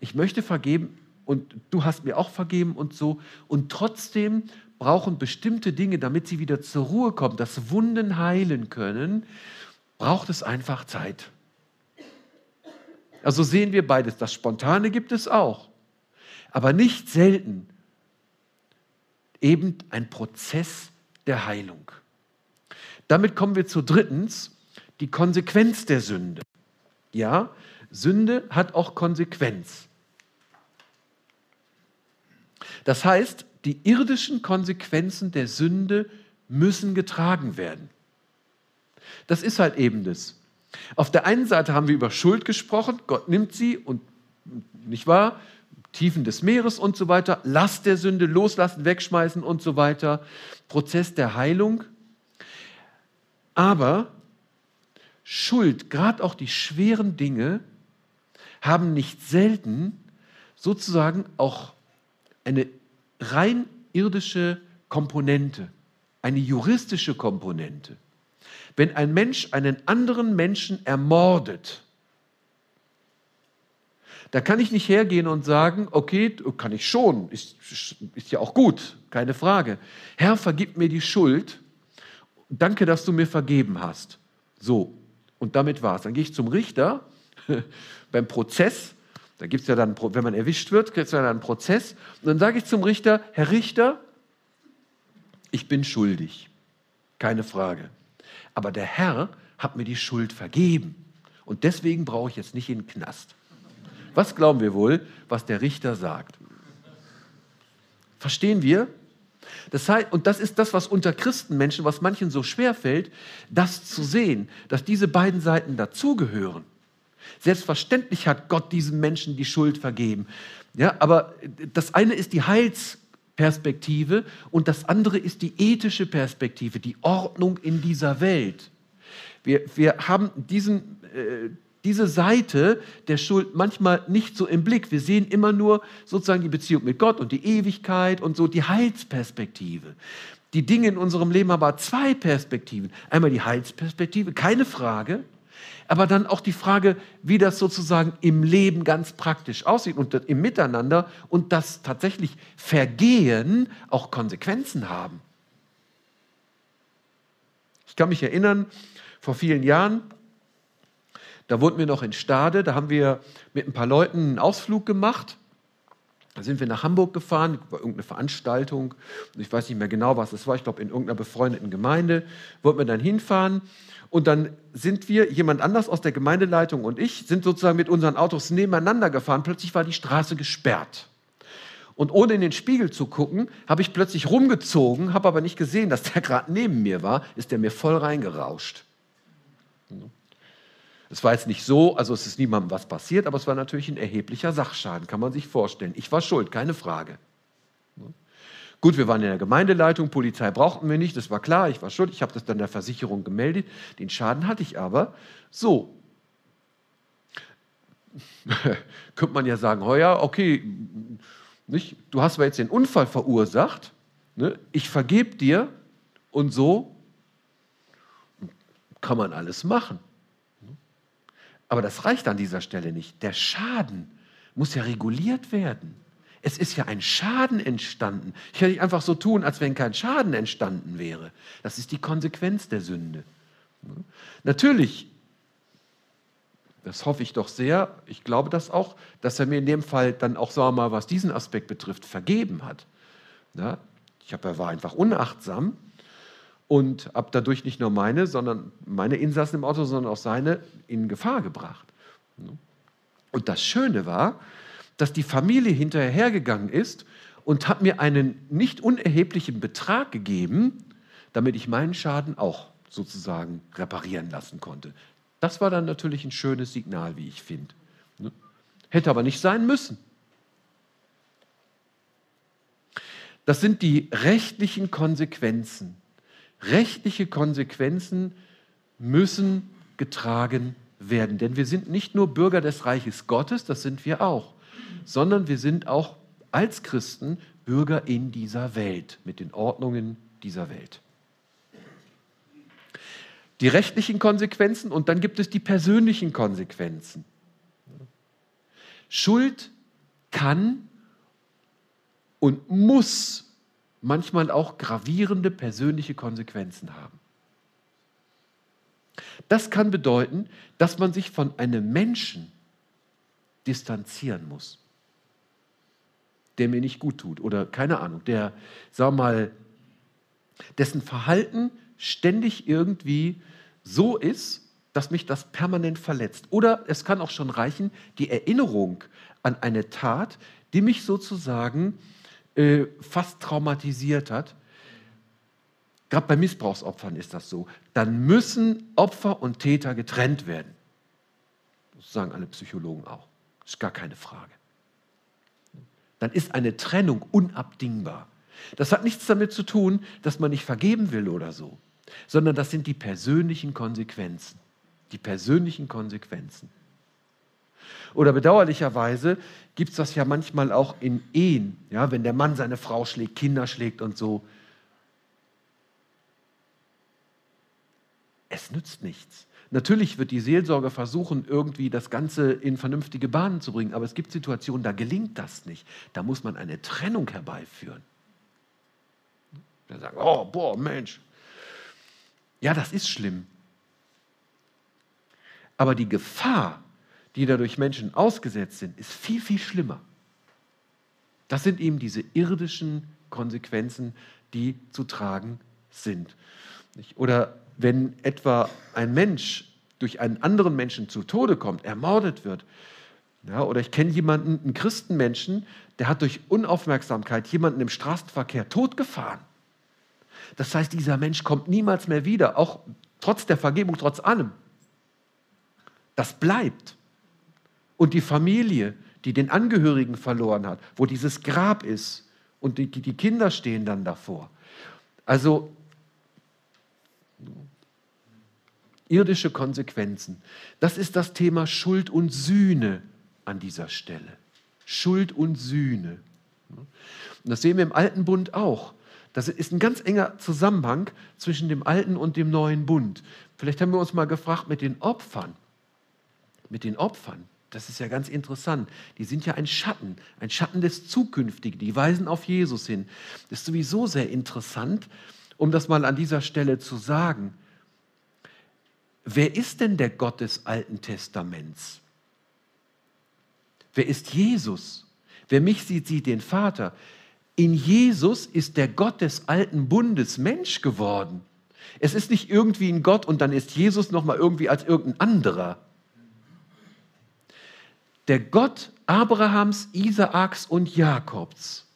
A: ich möchte vergeben und du hast mir auch vergeben und so. Und trotzdem brauchen bestimmte Dinge, damit sie wieder zur Ruhe kommen, dass Wunden heilen können, braucht es einfach Zeit. Also sehen wir beides. Das Spontane gibt es auch. Aber nicht selten eben ein Prozess der Heilung. Damit kommen wir zu drittens, die Konsequenz der Sünde. Ja, Sünde hat auch Konsequenz. Das heißt, die irdischen Konsequenzen der Sünde müssen getragen werden. Das ist halt eben das. Auf der einen Seite haben wir über Schuld gesprochen, Gott nimmt sie und nicht wahr? Tiefen des Meeres und so weiter, Last der Sünde loslassen, wegschmeißen und so weiter, Prozess der Heilung. Aber Schuld, gerade auch die schweren Dinge, haben nicht selten sozusagen auch eine rein irdische Komponente, eine juristische Komponente. Wenn ein Mensch einen anderen Menschen ermordet, Da kann ich nicht hergehen und sagen, okay, kann ich schon, ist, ist ja auch gut, keine Frage. Herr, vergib mir die Schuld. Danke, dass du mir vergeben hast. So, und damit war es. Dann gehe ich zum Richter beim Prozess. Da gibt es ja dann, wenn man erwischt wird, gibt es ja dann einen Prozess. Und dann sage ich zum Richter, Herr Richter, ich bin schuldig. Keine Frage. Aber der Herr hat mir die Schuld vergeben. Und deswegen brauche ich jetzt nicht in den Knast. Was glauben wir wohl, was der Richter sagt? Verstehen wir? Das heißt, und das ist das, was unter Christenmenschen, was manchen so schwer fällt, das zu sehen, dass diese beiden Seiten dazugehören. Selbstverständlich hat Gott diesem Menschen die Schuld vergeben. Ja, aber das eine ist die Heilsperspektive und das andere ist die ethische Perspektive, die Ordnung in dieser Welt. Wir, wir haben diesen, äh, diese Seite der Schuld manchmal nicht so im Blick. Wir sehen immer nur sozusagen die Beziehung mit Gott und die Ewigkeit und so die Heilsperspektive. Die Dinge in unserem Leben haben aber zwei Perspektiven. Einmal die Heilsperspektive, keine Frage, aber dann auch die Frage, wie das sozusagen im Leben ganz praktisch aussieht und im Miteinander und dass tatsächlich Vergehen auch Konsequenzen haben. Ich kann mich erinnern, vor vielen Jahren, da wohnten wir noch in Stade, da haben wir mit ein paar Leuten einen Ausflug gemacht. Da sind wir nach Hamburg gefahren, war irgendeine Veranstaltung, ich weiß nicht mehr genau, was es war, ich glaube in irgendeiner befreundeten Gemeinde, wollten wir dann hinfahren und dann sind wir, jemand anders aus der Gemeindeleitung und ich, sind sozusagen mit unseren Autos nebeneinander gefahren, plötzlich war die Straße gesperrt. Und ohne in den Spiegel zu gucken, habe ich plötzlich rumgezogen, habe aber nicht gesehen, dass der gerade neben mir war, ist der mir voll reingerauscht. Es war jetzt nicht so, also es ist niemandem was passiert, aber es war natürlich ein erheblicher Sachschaden, kann man sich vorstellen. Ich war schuld, keine Frage. Gut, wir waren in der Gemeindeleitung, Polizei brauchten wir nicht, das war klar, ich war schuld, ich habe das dann der Versicherung gemeldet, den Schaden hatte ich aber. So, könnte man ja sagen, ja, okay, nicht? du hast aber jetzt den Unfall verursacht, ne? ich vergebe dir und so kann man alles machen. Aber das reicht an dieser Stelle nicht. Der Schaden muss ja reguliert werden. Es ist ja ein Schaden entstanden. Ich kann nicht einfach so tun, als wenn kein Schaden entstanden wäre. Das ist die Konsequenz der Sünde. Natürlich, das hoffe ich doch sehr, ich glaube das auch, dass er mir in dem Fall dann auch, sagen wir mal, was diesen Aspekt betrifft, vergeben hat. Ich habe, er war einfach unachtsam und habe dadurch nicht nur meine, sondern meine Insassen im Auto, sondern auch seine in Gefahr gebracht. Und das Schöne war, dass die Familie hinterher hergegangen ist und hat mir einen nicht unerheblichen Betrag gegeben, damit ich meinen Schaden auch sozusagen reparieren lassen konnte. Das war dann natürlich ein schönes Signal, wie ich finde. Hätte aber nicht sein müssen. Das sind die rechtlichen Konsequenzen Rechtliche Konsequenzen müssen getragen werden, denn wir sind nicht nur Bürger des Reiches Gottes, das sind wir auch, sondern wir sind auch als Christen Bürger in dieser Welt, mit den Ordnungen dieser Welt. Die rechtlichen Konsequenzen und dann gibt es die persönlichen Konsequenzen. Schuld kann und muss manchmal auch gravierende persönliche Konsequenzen haben. Das kann bedeuten, dass man sich von einem Menschen distanzieren muss, der mir nicht gut tut oder keine Ahnung, der, sag mal, dessen Verhalten ständig irgendwie so ist, dass mich das permanent verletzt. Oder es kann auch schon reichen, die Erinnerung an eine Tat, die mich sozusagen äh, fast traumatisiert hat, gerade bei Missbrauchsopfern ist das so, dann müssen Opfer und Täter getrennt werden. Das sagen alle Psychologen auch. Ist gar keine Frage. Dann ist eine Trennung unabdingbar. Das hat nichts damit zu tun, dass man nicht vergeben will oder so, sondern das sind die persönlichen Konsequenzen. Die persönlichen Konsequenzen. Oder bedauerlicherweise gibt es das ja manchmal auch in Ehen, ja, wenn der Mann seine Frau schlägt, Kinder schlägt und so. Es nützt nichts. Natürlich wird die Seelsorge versuchen, irgendwie das Ganze in vernünftige Bahnen zu bringen, aber es gibt Situationen, da gelingt das nicht. Da muss man eine Trennung herbeiführen. Da sagen, oh, boah, Mensch. Ja, das ist schlimm. Aber die Gefahr, die dadurch Menschen ausgesetzt sind, ist viel, viel schlimmer. Das sind eben diese irdischen Konsequenzen, die zu tragen sind. Oder wenn etwa ein Mensch durch einen anderen Menschen zu Tode kommt, ermordet wird, ja, oder ich kenne jemanden, einen Christenmenschen, der hat durch Unaufmerksamkeit jemanden im Straßenverkehr totgefahren. Das heißt, dieser Mensch kommt niemals mehr wieder, auch trotz der Vergebung, trotz allem. Das bleibt. Und die Familie, die den Angehörigen verloren hat, wo dieses Grab ist und die, die Kinder stehen dann davor. Also irdische Konsequenzen. Das ist das Thema Schuld und Sühne an dieser Stelle. Schuld und Sühne. Und das sehen wir im Alten Bund auch. Das ist ein ganz enger Zusammenhang zwischen dem Alten und dem Neuen Bund. Vielleicht haben wir uns mal gefragt mit den Opfern. Mit den Opfern. Das ist ja ganz interessant. Die sind ja ein Schatten, ein Schatten des Zukünftigen. Die weisen auf Jesus hin. Das ist sowieso sehr interessant, um das mal an dieser Stelle zu sagen. Wer ist denn der Gott des Alten Testaments? Wer ist Jesus? Wer mich sieht, sieht den Vater. In Jesus ist der Gott des alten Bundes Mensch geworden. Es ist nicht irgendwie ein Gott und dann ist Jesus noch mal irgendwie als irgendein anderer. Der Gott Abrahams, Isaaks und Jakobs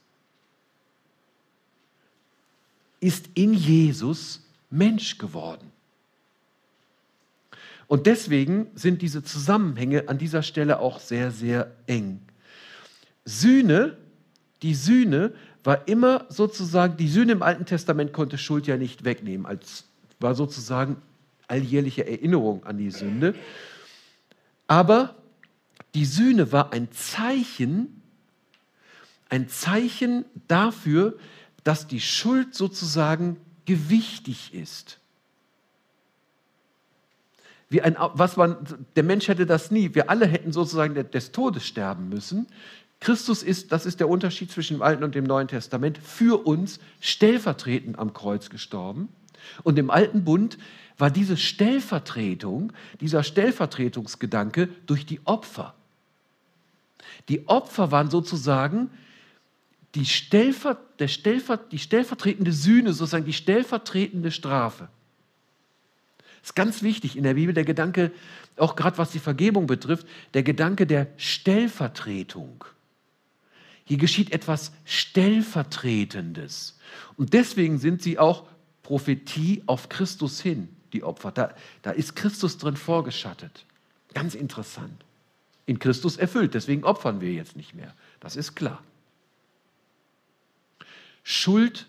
A: ist in Jesus Mensch geworden. Und deswegen sind diese Zusammenhänge an dieser Stelle auch sehr, sehr eng. Sühne, die Sühne war immer sozusagen, die Sühne im Alten Testament konnte Schuld ja nicht wegnehmen, als war sozusagen alljährliche Erinnerung an die Sünde. Aber die Sühne war ein Zeichen, ein Zeichen dafür, dass die Schuld sozusagen gewichtig ist. Wie ein, was man, der Mensch hätte das nie. Wir alle hätten sozusagen des Todes sterben müssen. Christus ist, das ist der Unterschied zwischen dem Alten und dem Neuen Testament, für uns stellvertretend am Kreuz gestorben. Und im Alten Bund war diese Stellvertretung, dieser Stellvertretungsgedanke durch die Opfer. Die Opfer waren sozusagen die, Stellver, der Stellver, die stellvertretende Sühne, sozusagen die stellvertretende Strafe. Das ist ganz wichtig in der Bibel, der Gedanke, auch gerade was die Vergebung betrifft, der Gedanke der Stellvertretung. Hier geschieht etwas Stellvertretendes. Und deswegen sind sie auch Prophetie auf Christus hin, die Opfer. Da, da ist Christus drin vorgeschattet. Ganz interessant. In Christus erfüllt, deswegen opfern wir jetzt nicht mehr. Das ist klar. Schuld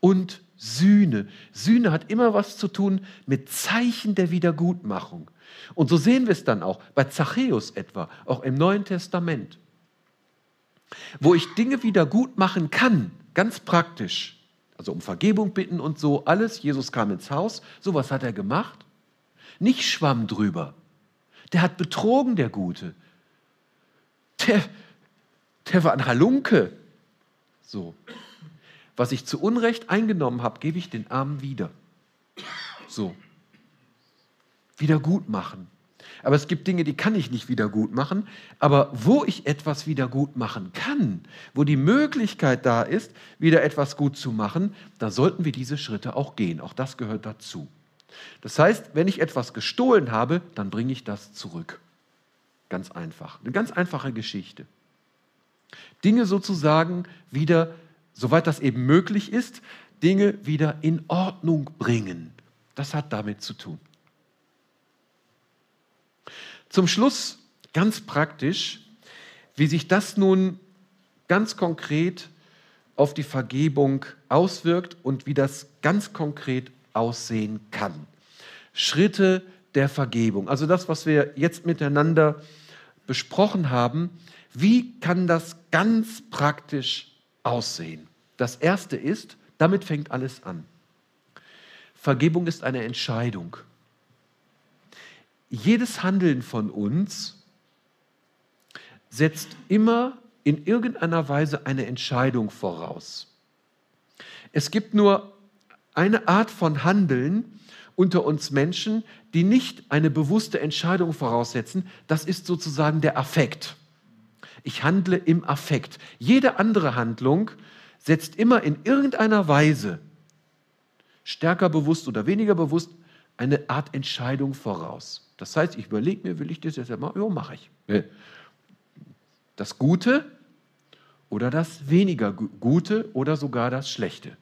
A: und Sühne. Sühne hat immer was zu tun mit Zeichen der Wiedergutmachung. Und so sehen wir es dann auch bei Zachäus etwa, auch im Neuen Testament. Wo ich Dinge wieder gut machen kann, ganz praktisch, also um Vergebung bitten und so, alles. Jesus kam ins Haus, so was hat er gemacht. Nicht schwamm drüber. Der hat betrogen, der Gute. Der, der war ein Halunke. So. Was ich zu Unrecht eingenommen habe, gebe ich den Armen wieder. So. Wieder gut machen. Aber es gibt Dinge, die kann ich nicht wieder gut machen. Aber wo ich etwas wieder gut machen kann, wo die Möglichkeit da ist, wieder etwas gut zu machen, da sollten wir diese Schritte auch gehen. Auch das gehört dazu. Das heißt, wenn ich etwas gestohlen habe, dann bringe ich das zurück. Ganz einfach. Eine ganz einfache Geschichte. Dinge sozusagen wieder soweit das eben möglich ist, Dinge wieder in Ordnung bringen. Das hat damit zu tun. Zum Schluss ganz praktisch, wie sich das nun ganz konkret auf die Vergebung auswirkt und wie das ganz konkret aussehen kann. Schritte der Vergebung, also das, was wir jetzt miteinander besprochen haben, wie kann das ganz praktisch aussehen. Das erste ist, damit fängt alles an. Vergebung ist eine Entscheidung. jedes Handeln von uns setzt immer in irgendeiner Weise eine Entscheidung voraus. Es gibt nur eine Art von Handeln unter uns Menschen, die nicht eine bewusste Entscheidung voraussetzen. Das ist sozusagen der Affekt. Ich handle im Affekt. Jede andere Handlung setzt immer in irgendeiner Weise, stärker bewusst oder weniger bewusst, eine Art Entscheidung voraus. Das heißt, ich überlege mir, will ich das jetzt machen? Ja, mache ich. Das Gute oder das weniger Gute oder sogar das Schlechte.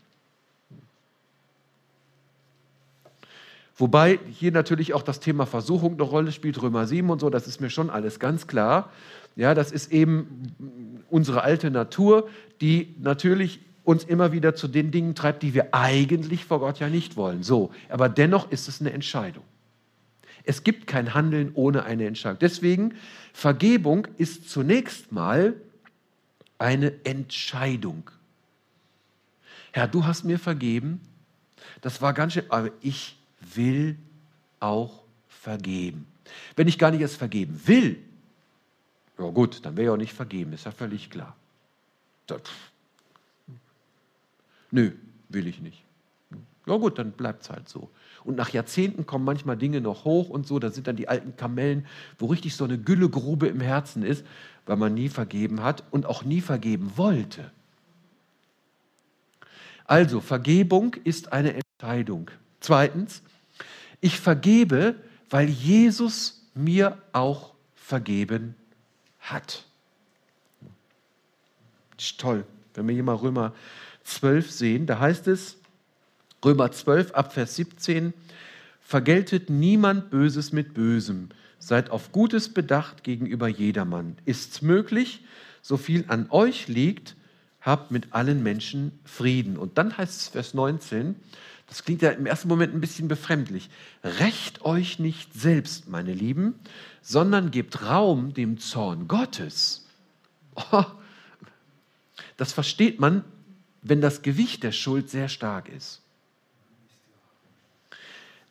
A: Wobei hier natürlich auch das Thema Versuchung eine Rolle spielt, Römer 7 und so, das ist mir schon alles ganz klar. Ja, das ist eben unsere alte Natur, die natürlich uns immer wieder zu den Dingen treibt, die wir eigentlich vor Gott ja nicht wollen. So, aber dennoch ist es eine Entscheidung. Es gibt kein Handeln ohne eine Entscheidung. Deswegen, Vergebung ist zunächst mal eine Entscheidung. Herr, du hast mir vergeben, das war ganz schön, aber ich will auch vergeben. Wenn ich gar nicht erst vergeben will, ja gut, dann wäre ja auch nicht vergeben, ist ja völlig klar. Das, nö, will ich nicht. Ja gut, dann bleibt es halt so. Und nach Jahrzehnten kommen manchmal Dinge noch hoch und so, da sind dann die alten Kamellen, wo richtig so eine Güllegrube im Herzen ist, weil man nie vergeben hat und auch nie vergeben wollte. Also, Vergebung ist eine Entscheidung. Zweitens, ich vergebe, weil Jesus mir auch vergeben hat. Ist toll, wenn wir hier mal Römer 12 sehen, da heißt es, Römer 12 ab Vers 17, vergeltet niemand Böses mit Bösem, seid auf Gutes bedacht gegenüber jedermann. Ist's möglich, so viel an euch liegt, habt mit allen Menschen Frieden. Und dann heißt es Vers 19, das klingt ja im ersten Moment ein bisschen befremdlich. Recht euch nicht selbst, meine Lieben, sondern gebt Raum dem Zorn Gottes. Oh, das versteht man, wenn das Gewicht der Schuld sehr stark ist.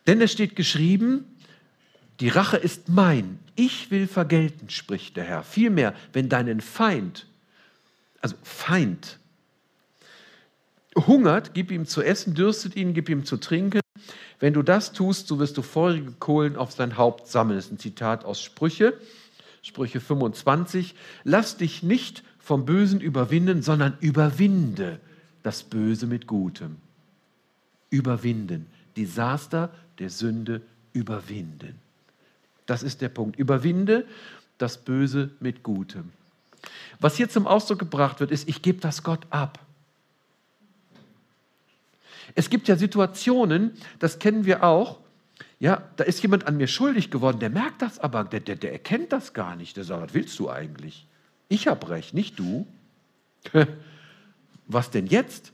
A: Denn es steht geschrieben, die Rache ist mein, ich will vergelten, spricht der Herr. Vielmehr, wenn deinen Feind, also Feind, hungert, gib ihm zu essen, dürstet ihn, gib ihm zu trinken. Wenn du das tust, so wirst du feurige Kohlen auf sein Haupt sammeln. Das ist ein Zitat aus Sprüche, Sprüche 25. Lass dich nicht vom Bösen überwinden, sondern überwinde das Böse mit Gutem. Überwinden. Desaster der Sünde überwinden. Das ist der Punkt. Überwinde das Böse mit Gutem. Was hier zum Ausdruck gebracht wird, ist, ich gebe das Gott ab. Es gibt ja Situationen, das kennen wir auch, ja, da ist jemand an mir schuldig geworden, der merkt das aber, der, der, der erkennt das gar nicht. Der sagt, was willst du eigentlich? Ich habe recht, nicht du. was denn jetzt?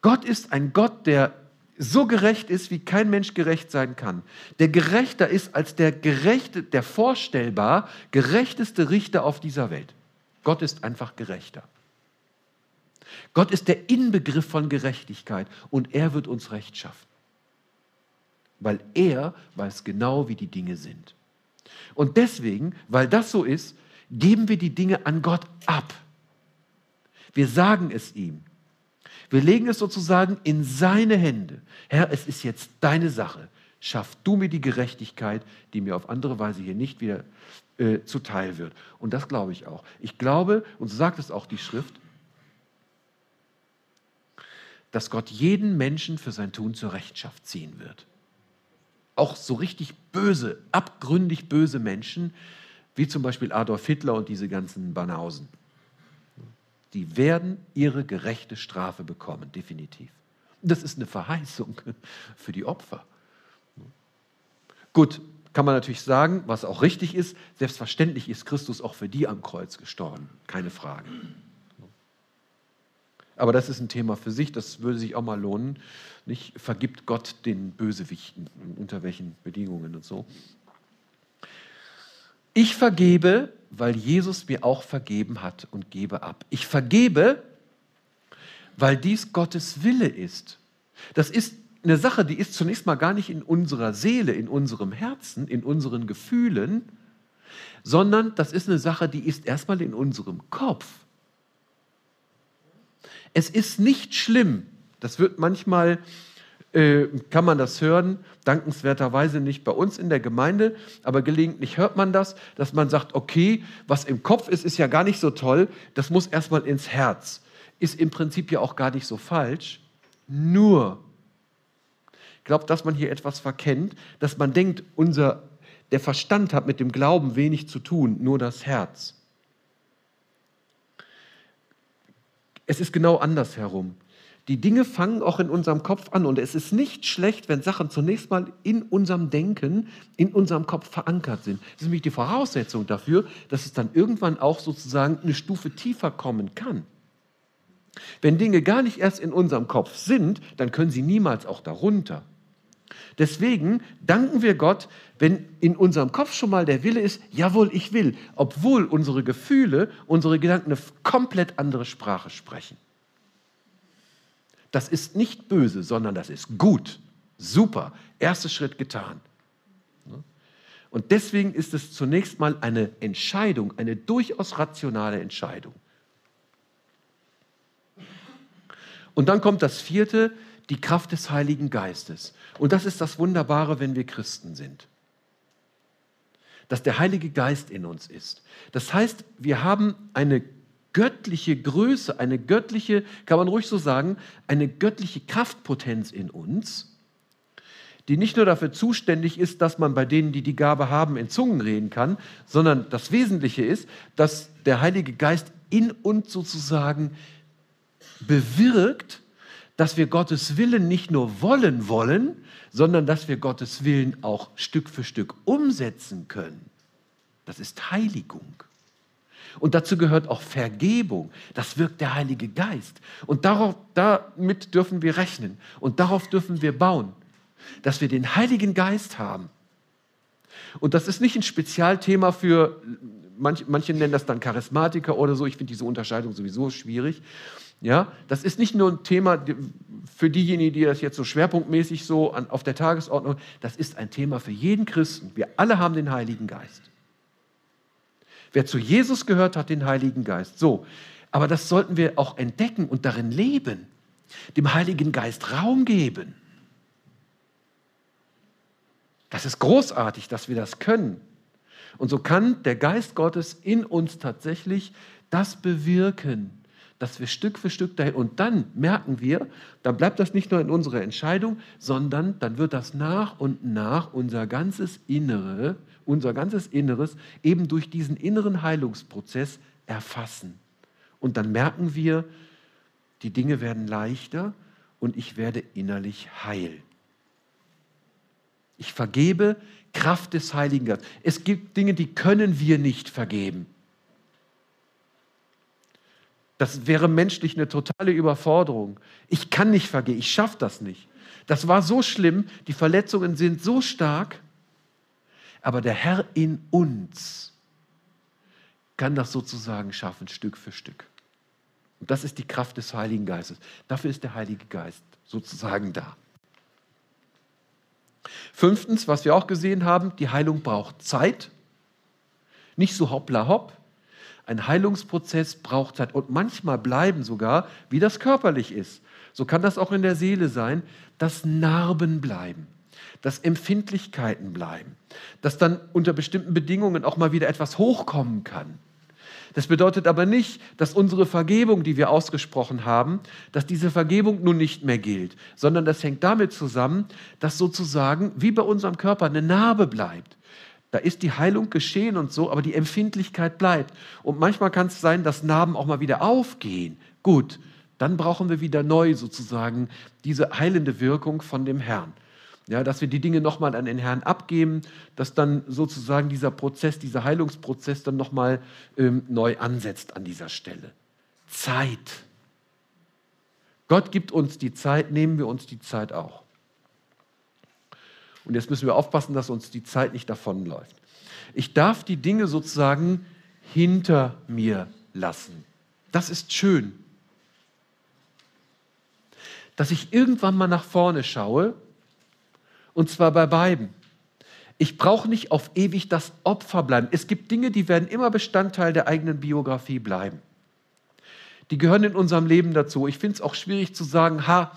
A: Gott ist ein Gott, der so gerecht ist, wie kein Mensch gerecht sein kann. Der gerechter ist als der gerechte, der vorstellbar gerechteste Richter auf dieser Welt. Gott ist einfach gerechter. Gott ist der Inbegriff von Gerechtigkeit und er wird uns Recht schaffen. Weil er weiß genau, wie die Dinge sind. Und deswegen, weil das so ist, geben wir die Dinge an Gott ab. Wir sagen es ihm. Wir legen es sozusagen in seine Hände. Herr, es ist jetzt deine Sache. Schaff du mir die Gerechtigkeit, die mir auf andere Weise hier nicht wieder äh, zuteil wird. Und das glaube ich auch. Ich glaube, und so sagt es auch die Schrift, dass Gott jeden Menschen für sein Tun zur Rechenschaft ziehen wird. Auch so richtig böse, abgründig böse Menschen, wie zum Beispiel Adolf Hitler und diese ganzen Banausen. Die werden ihre gerechte Strafe bekommen, definitiv. Das ist eine Verheißung für die Opfer. Gut, kann man natürlich sagen, was auch richtig ist, selbstverständlich ist Christus auch für die am Kreuz gestorben, keine Frage. Aber das ist ein Thema für sich, das würde sich auch mal lohnen. Nicht vergibt Gott den Bösewichten, unter welchen Bedingungen und so. Ich vergebe, weil Jesus mir auch vergeben hat und gebe ab. Ich vergebe, weil dies Gottes Wille ist. Das ist eine Sache, die ist zunächst mal gar nicht in unserer Seele, in unserem Herzen, in unseren Gefühlen, sondern das ist eine Sache, die ist erstmal in unserem Kopf. Es ist nicht schlimm, das wird manchmal, äh, kann man das hören, dankenswerterweise nicht bei uns in der Gemeinde, aber gelegentlich hört man das, dass man sagt, okay, was im Kopf ist, ist ja gar nicht so toll, das muss erstmal ins Herz. Ist im Prinzip ja auch gar nicht so falsch, nur glaube, dass man hier etwas verkennt, dass man denkt, unser, der Verstand hat mit dem Glauben wenig zu tun, nur das Herz. Es ist genau andersherum. Die Dinge fangen auch in unserem Kopf an und es ist nicht schlecht, wenn Sachen zunächst mal in unserem Denken, in unserem Kopf verankert sind. Das ist nämlich die Voraussetzung dafür, dass es dann irgendwann auch sozusagen eine Stufe tiefer kommen kann. Wenn Dinge gar nicht erst in unserem Kopf sind, dann können sie niemals auch darunter. Deswegen danken wir Gott, wenn in unserem Kopf schon mal der Wille ist, jawohl, ich will, obwohl unsere Gefühle, unsere Gedanken eine komplett andere Sprache sprechen. Das ist nicht böse, sondern das ist gut, super, erster Schritt getan. Und deswegen ist es zunächst mal eine Entscheidung, eine durchaus rationale Entscheidung. Und dann kommt das vierte, die Kraft des Heiligen Geistes. Und das ist das Wunderbare, wenn wir Christen sind. Dass der Heilige Geist in uns ist. Das heißt, wir haben eine göttliche Größe, eine göttliche, kann man ruhig so sagen, eine göttliche Kraftpotenz in uns, die nicht nur dafür zuständig ist, dass man bei denen, die die Gabe haben, in Zungen reden kann, sondern das Wesentliche ist, dass der Heilige Geist in uns sozusagen bewirkt, dass wir Gottes Willen nicht nur wollen wollen, sondern dass wir Gottes Willen auch Stück für Stück umsetzen können. Das ist Heiligung. Und dazu gehört auch Vergebung. Das wirkt der Heilige Geist. Und darauf, damit dürfen wir rechnen. Und darauf dürfen wir bauen, dass wir den Heiligen Geist haben. Und das ist nicht ein Spezialthema für, manche, manche nennen das dann Charismatiker oder so. Ich finde diese Unterscheidung sowieso schwierig. Ja, das ist nicht nur ein Thema für diejenigen, die das jetzt so schwerpunktmäßig so an, auf der Tagesordnung, das ist ein Thema für jeden Christen. Wir alle haben den Heiligen Geist. Wer zu Jesus gehört, hat den Heiligen Geist. So, aber das sollten wir auch entdecken und darin leben, dem Heiligen Geist Raum geben. Das ist großartig, dass wir das können. Und so kann der Geist Gottes in uns tatsächlich das bewirken, dass wir Stück für Stück dahin, und dann merken wir, dann bleibt das nicht nur in unserer Entscheidung, sondern dann wird das nach und nach unser ganzes Innere, unser ganzes Inneres eben durch diesen inneren Heilungsprozess erfassen. Und dann merken wir, die Dinge werden leichter und ich werde innerlich heil. Ich vergebe Kraft des Heiligen Geistes. Es gibt Dinge, die können wir nicht vergeben. Das wäre menschlich eine totale Überforderung. Ich kann nicht vergehen, ich schaffe das nicht. Das war so schlimm, die Verletzungen sind so stark, aber der Herr in uns kann das sozusagen schaffen, Stück für Stück. Und das ist die Kraft des Heiligen Geistes. Dafür ist der Heilige Geist sozusagen da. Fünftens, was wir auch gesehen haben, die Heilung braucht Zeit. Nicht so hoppla hopp, ein Heilungsprozess braucht Zeit und manchmal bleiben sogar, wie das körperlich ist. So kann das auch in der Seele sein, dass Narben bleiben, dass Empfindlichkeiten bleiben, dass dann unter bestimmten Bedingungen auch mal wieder etwas hochkommen kann. Das bedeutet aber nicht, dass unsere Vergebung, die wir ausgesprochen haben, dass diese Vergebung nun nicht mehr gilt, sondern das hängt damit zusammen, dass sozusagen wie bei unserem Körper eine Narbe bleibt. Da ist die Heilung geschehen und so, aber die Empfindlichkeit bleibt. Und manchmal kann es sein, dass Narben auch mal wieder aufgehen. Gut, dann brauchen wir wieder neu sozusagen diese heilende Wirkung von dem Herrn. Ja, dass wir die Dinge nochmal an den Herrn abgeben, dass dann sozusagen dieser Prozess, dieser Heilungsprozess dann nochmal ähm, neu ansetzt an dieser Stelle. Zeit. Gott gibt uns die Zeit, nehmen wir uns die Zeit auch. Und jetzt müssen wir aufpassen, dass uns die Zeit nicht davonläuft. Ich darf die Dinge sozusagen hinter mir lassen. Das ist schön. dass ich irgendwann mal nach vorne schaue, und zwar bei beiden. Ich brauche nicht auf ewig das Opfer bleiben. Es gibt Dinge, die werden immer Bestandteil der eigenen Biografie bleiben. Die gehören in unserem Leben dazu. Ich finde es auch schwierig zu sagen, ha,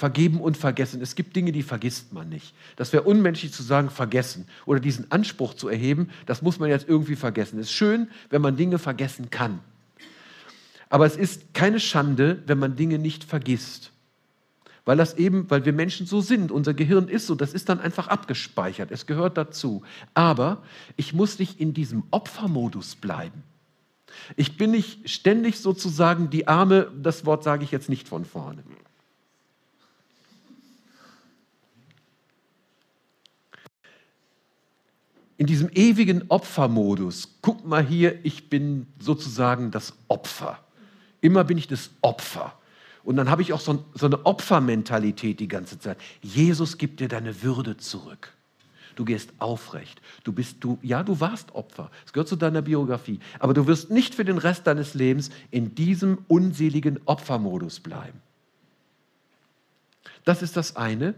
A: vergeben und vergessen. Es gibt Dinge, die vergisst man nicht. Das wäre unmenschlich zu sagen, vergessen oder diesen Anspruch zu erheben, das muss man jetzt irgendwie vergessen. Es ist schön, wenn man Dinge vergessen kann. Aber es ist keine Schande, wenn man Dinge nicht vergisst weil das eben, weil wir Menschen so sind, unser Gehirn ist so, das ist dann einfach abgespeichert, es gehört dazu. Aber ich muss nicht in diesem Opfermodus bleiben. Ich bin nicht ständig sozusagen die Arme, das Wort sage ich jetzt nicht von vorne. In diesem ewigen Opfermodus, guck mal hier, ich bin sozusagen das Opfer. Immer bin ich das Opfer. Und dann habe ich auch so, so eine Opfermentalität die ganze Zeit. Jesus gibt dir deine Würde zurück. Du gehst aufrecht. Du bist du, ja, du warst Opfer. Es gehört zu deiner Biografie. Aber du wirst nicht für den Rest deines Lebens in diesem unseligen Opfermodus bleiben. Das ist das eine.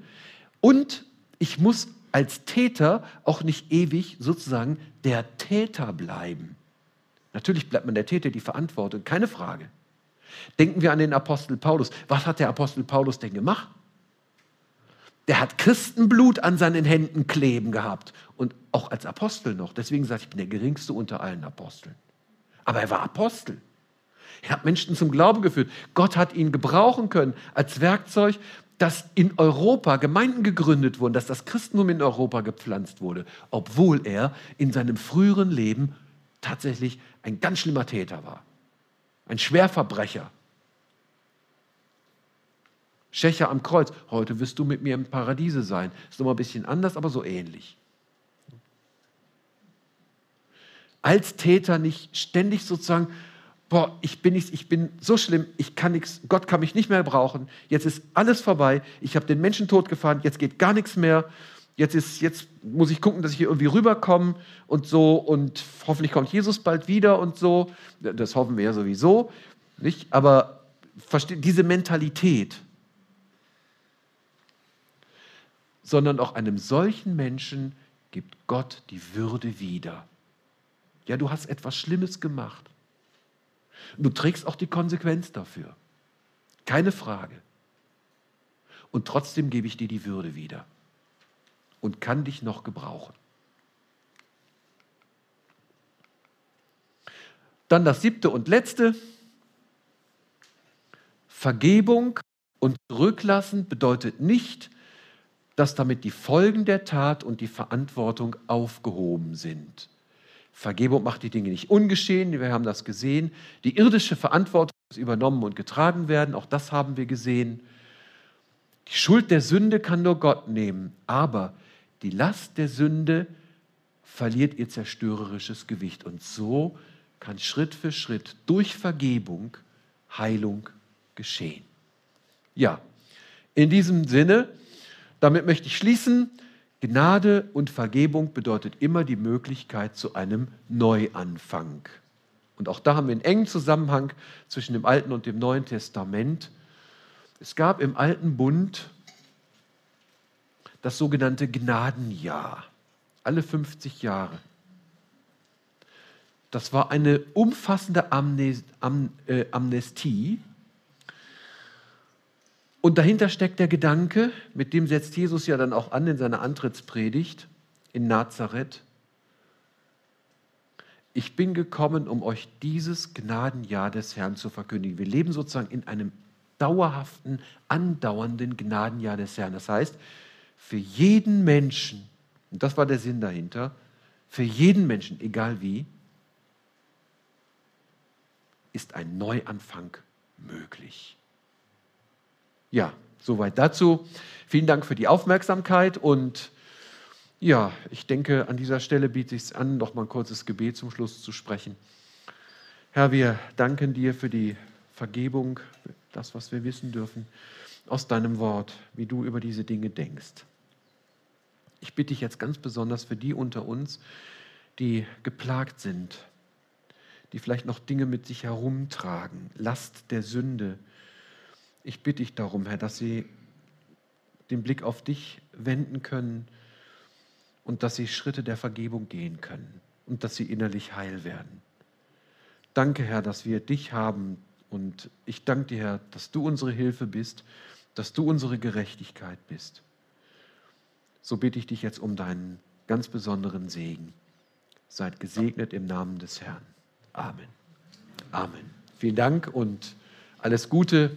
A: Und ich muss als Täter auch nicht ewig sozusagen der Täter bleiben. Natürlich bleibt man der Täter die Verantwortung, keine Frage. Denken wir an den Apostel Paulus. Was hat der Apostel Paulus denn gemacht? Der hat Christenblut an seinen Händen kleben gehabt und auch als Apostel noch. Deswegen sagt, ich bin der geringste unter allen Aposteln. Aber er war Apostel. Er hat Menschen zum Glauben geführt. Gott hat ihn gebrauchen können als Werkzeug, dass in Europa Gemeinden gegründet wurden, dass das Christentum in Europa gepflanzt wurde, obwohl er in seinem früheren Leben tatsächlich ein ganz schlimmer Täter war ein Schwerverbrecher. Schächer am Kreuz. Heute wirst du mit mir im Paradiese sein. Ist nochmal ein bisschen anders, aber so ähnlich. Als Täter nicht ständig sozusagen, boah, ich bin nichts, ich bin so schlimm, ich kann nichts, Gott kann mich nicht mehr brauchen, jetzt ist alles vorbei, ich habe den Menschen totgefahren, jetzt geht gar nichts mehr, jetzt, ist, jetzt muss ich gucken, dass ich hier irgendwie rüberkomme und so und hoffentlich kommt Jesus bald wieder und so. Das hoffen wir ja sowieso, nicht? Aber diese Mentalität, sondern auch einem solchen Menschen gibt Gott die Würde wieder. Ja, du hast etwas Schlimmes gemacht. Du trägst auch die Konsequenz dafür. Keine Frage. Und trotzdem gebe ich dir die Würde wieder und kann dich noch gebrauchen. Dann das siebte und letzte. Vergebung und Rücklassen bedeutet nicht, dass damit die Folgen der Tat und die Verantwortung aufgehoben sind. Vergebung macht die Dinge nicht ungeschehen, wir haben das gesehen. Die irdische Verantwortung muss übernommen und getragen werden, auch das haben wir gesehen. Die Schuld der Sünde kann nur Gott nehmen, aber die Last der Sünde verliert ihr zerstörerisches Gewicht. Und so kann Schritt für Schritt durch Vergebung Heilung geschehen. Ja, in diesem Sinne, damit möchte ich schließen. Gnade und Vergebung bedeutet immer die Möglichkeit zu einem Neuanfang. Und auch da haben wir einen engen Zusammenhang zwischen dem Alten und dem Neuen Testament. Es gab im Alten Bund das sogenannte Gnadenjahr, alle 50 Jahre. Das war eine umfassende äh, Amnestie. Und dahinter steckt der Gedanke, mit dem setzt Jesus ja dann auch an in seiner Antrittspredigt in Nazareth. Ich bin gekommen, um euch dieses Gnadenjahr des Herrn zu verkündigen. Wir leben sozusagen in einem dauerhaften, andauernden Gnadenjahr des Herrn. Das heißt, für jeden Menschen, und das war der Sinn dahinter, für jeden Menschen, egal wie, ist ein Neuanfang möglich. Ja, soweit dazu. Vielen Dank für die Aufmerksamkeit und ja, ich denke, an dieser Stelle bietet es an, noch mal ein kurzes Gebet zum Schluss zu sprechen. Herr, wir danken dir für die Vergebung, das, was wir wissen dürfen aus deinem Wort, wie du über diese Dinge denkst. Ich bitte dich jetzt ganz besonders für die unter uns, die geplagt sind, die vielleicht noch Dinge mit sich herumtragen, Last der Sünde, Ich bitte dich darum, Herr, dass sie den Blick auf dich wenden können und dass sie Schritte der Vergebung gehen können und dass sie innerlich heil werden. Danke, Herr, dass wir dich haben und ich danke dir, Herr, dass du unsere Hilfe bist, dass du unsere Gerechtigkeit bist. So bitte ich dich jetzt um deinen ganz besonderen Segen. Seid gesegnet im Namen des Herrn. Amen. Amen. Vielen Dank und alles Gute.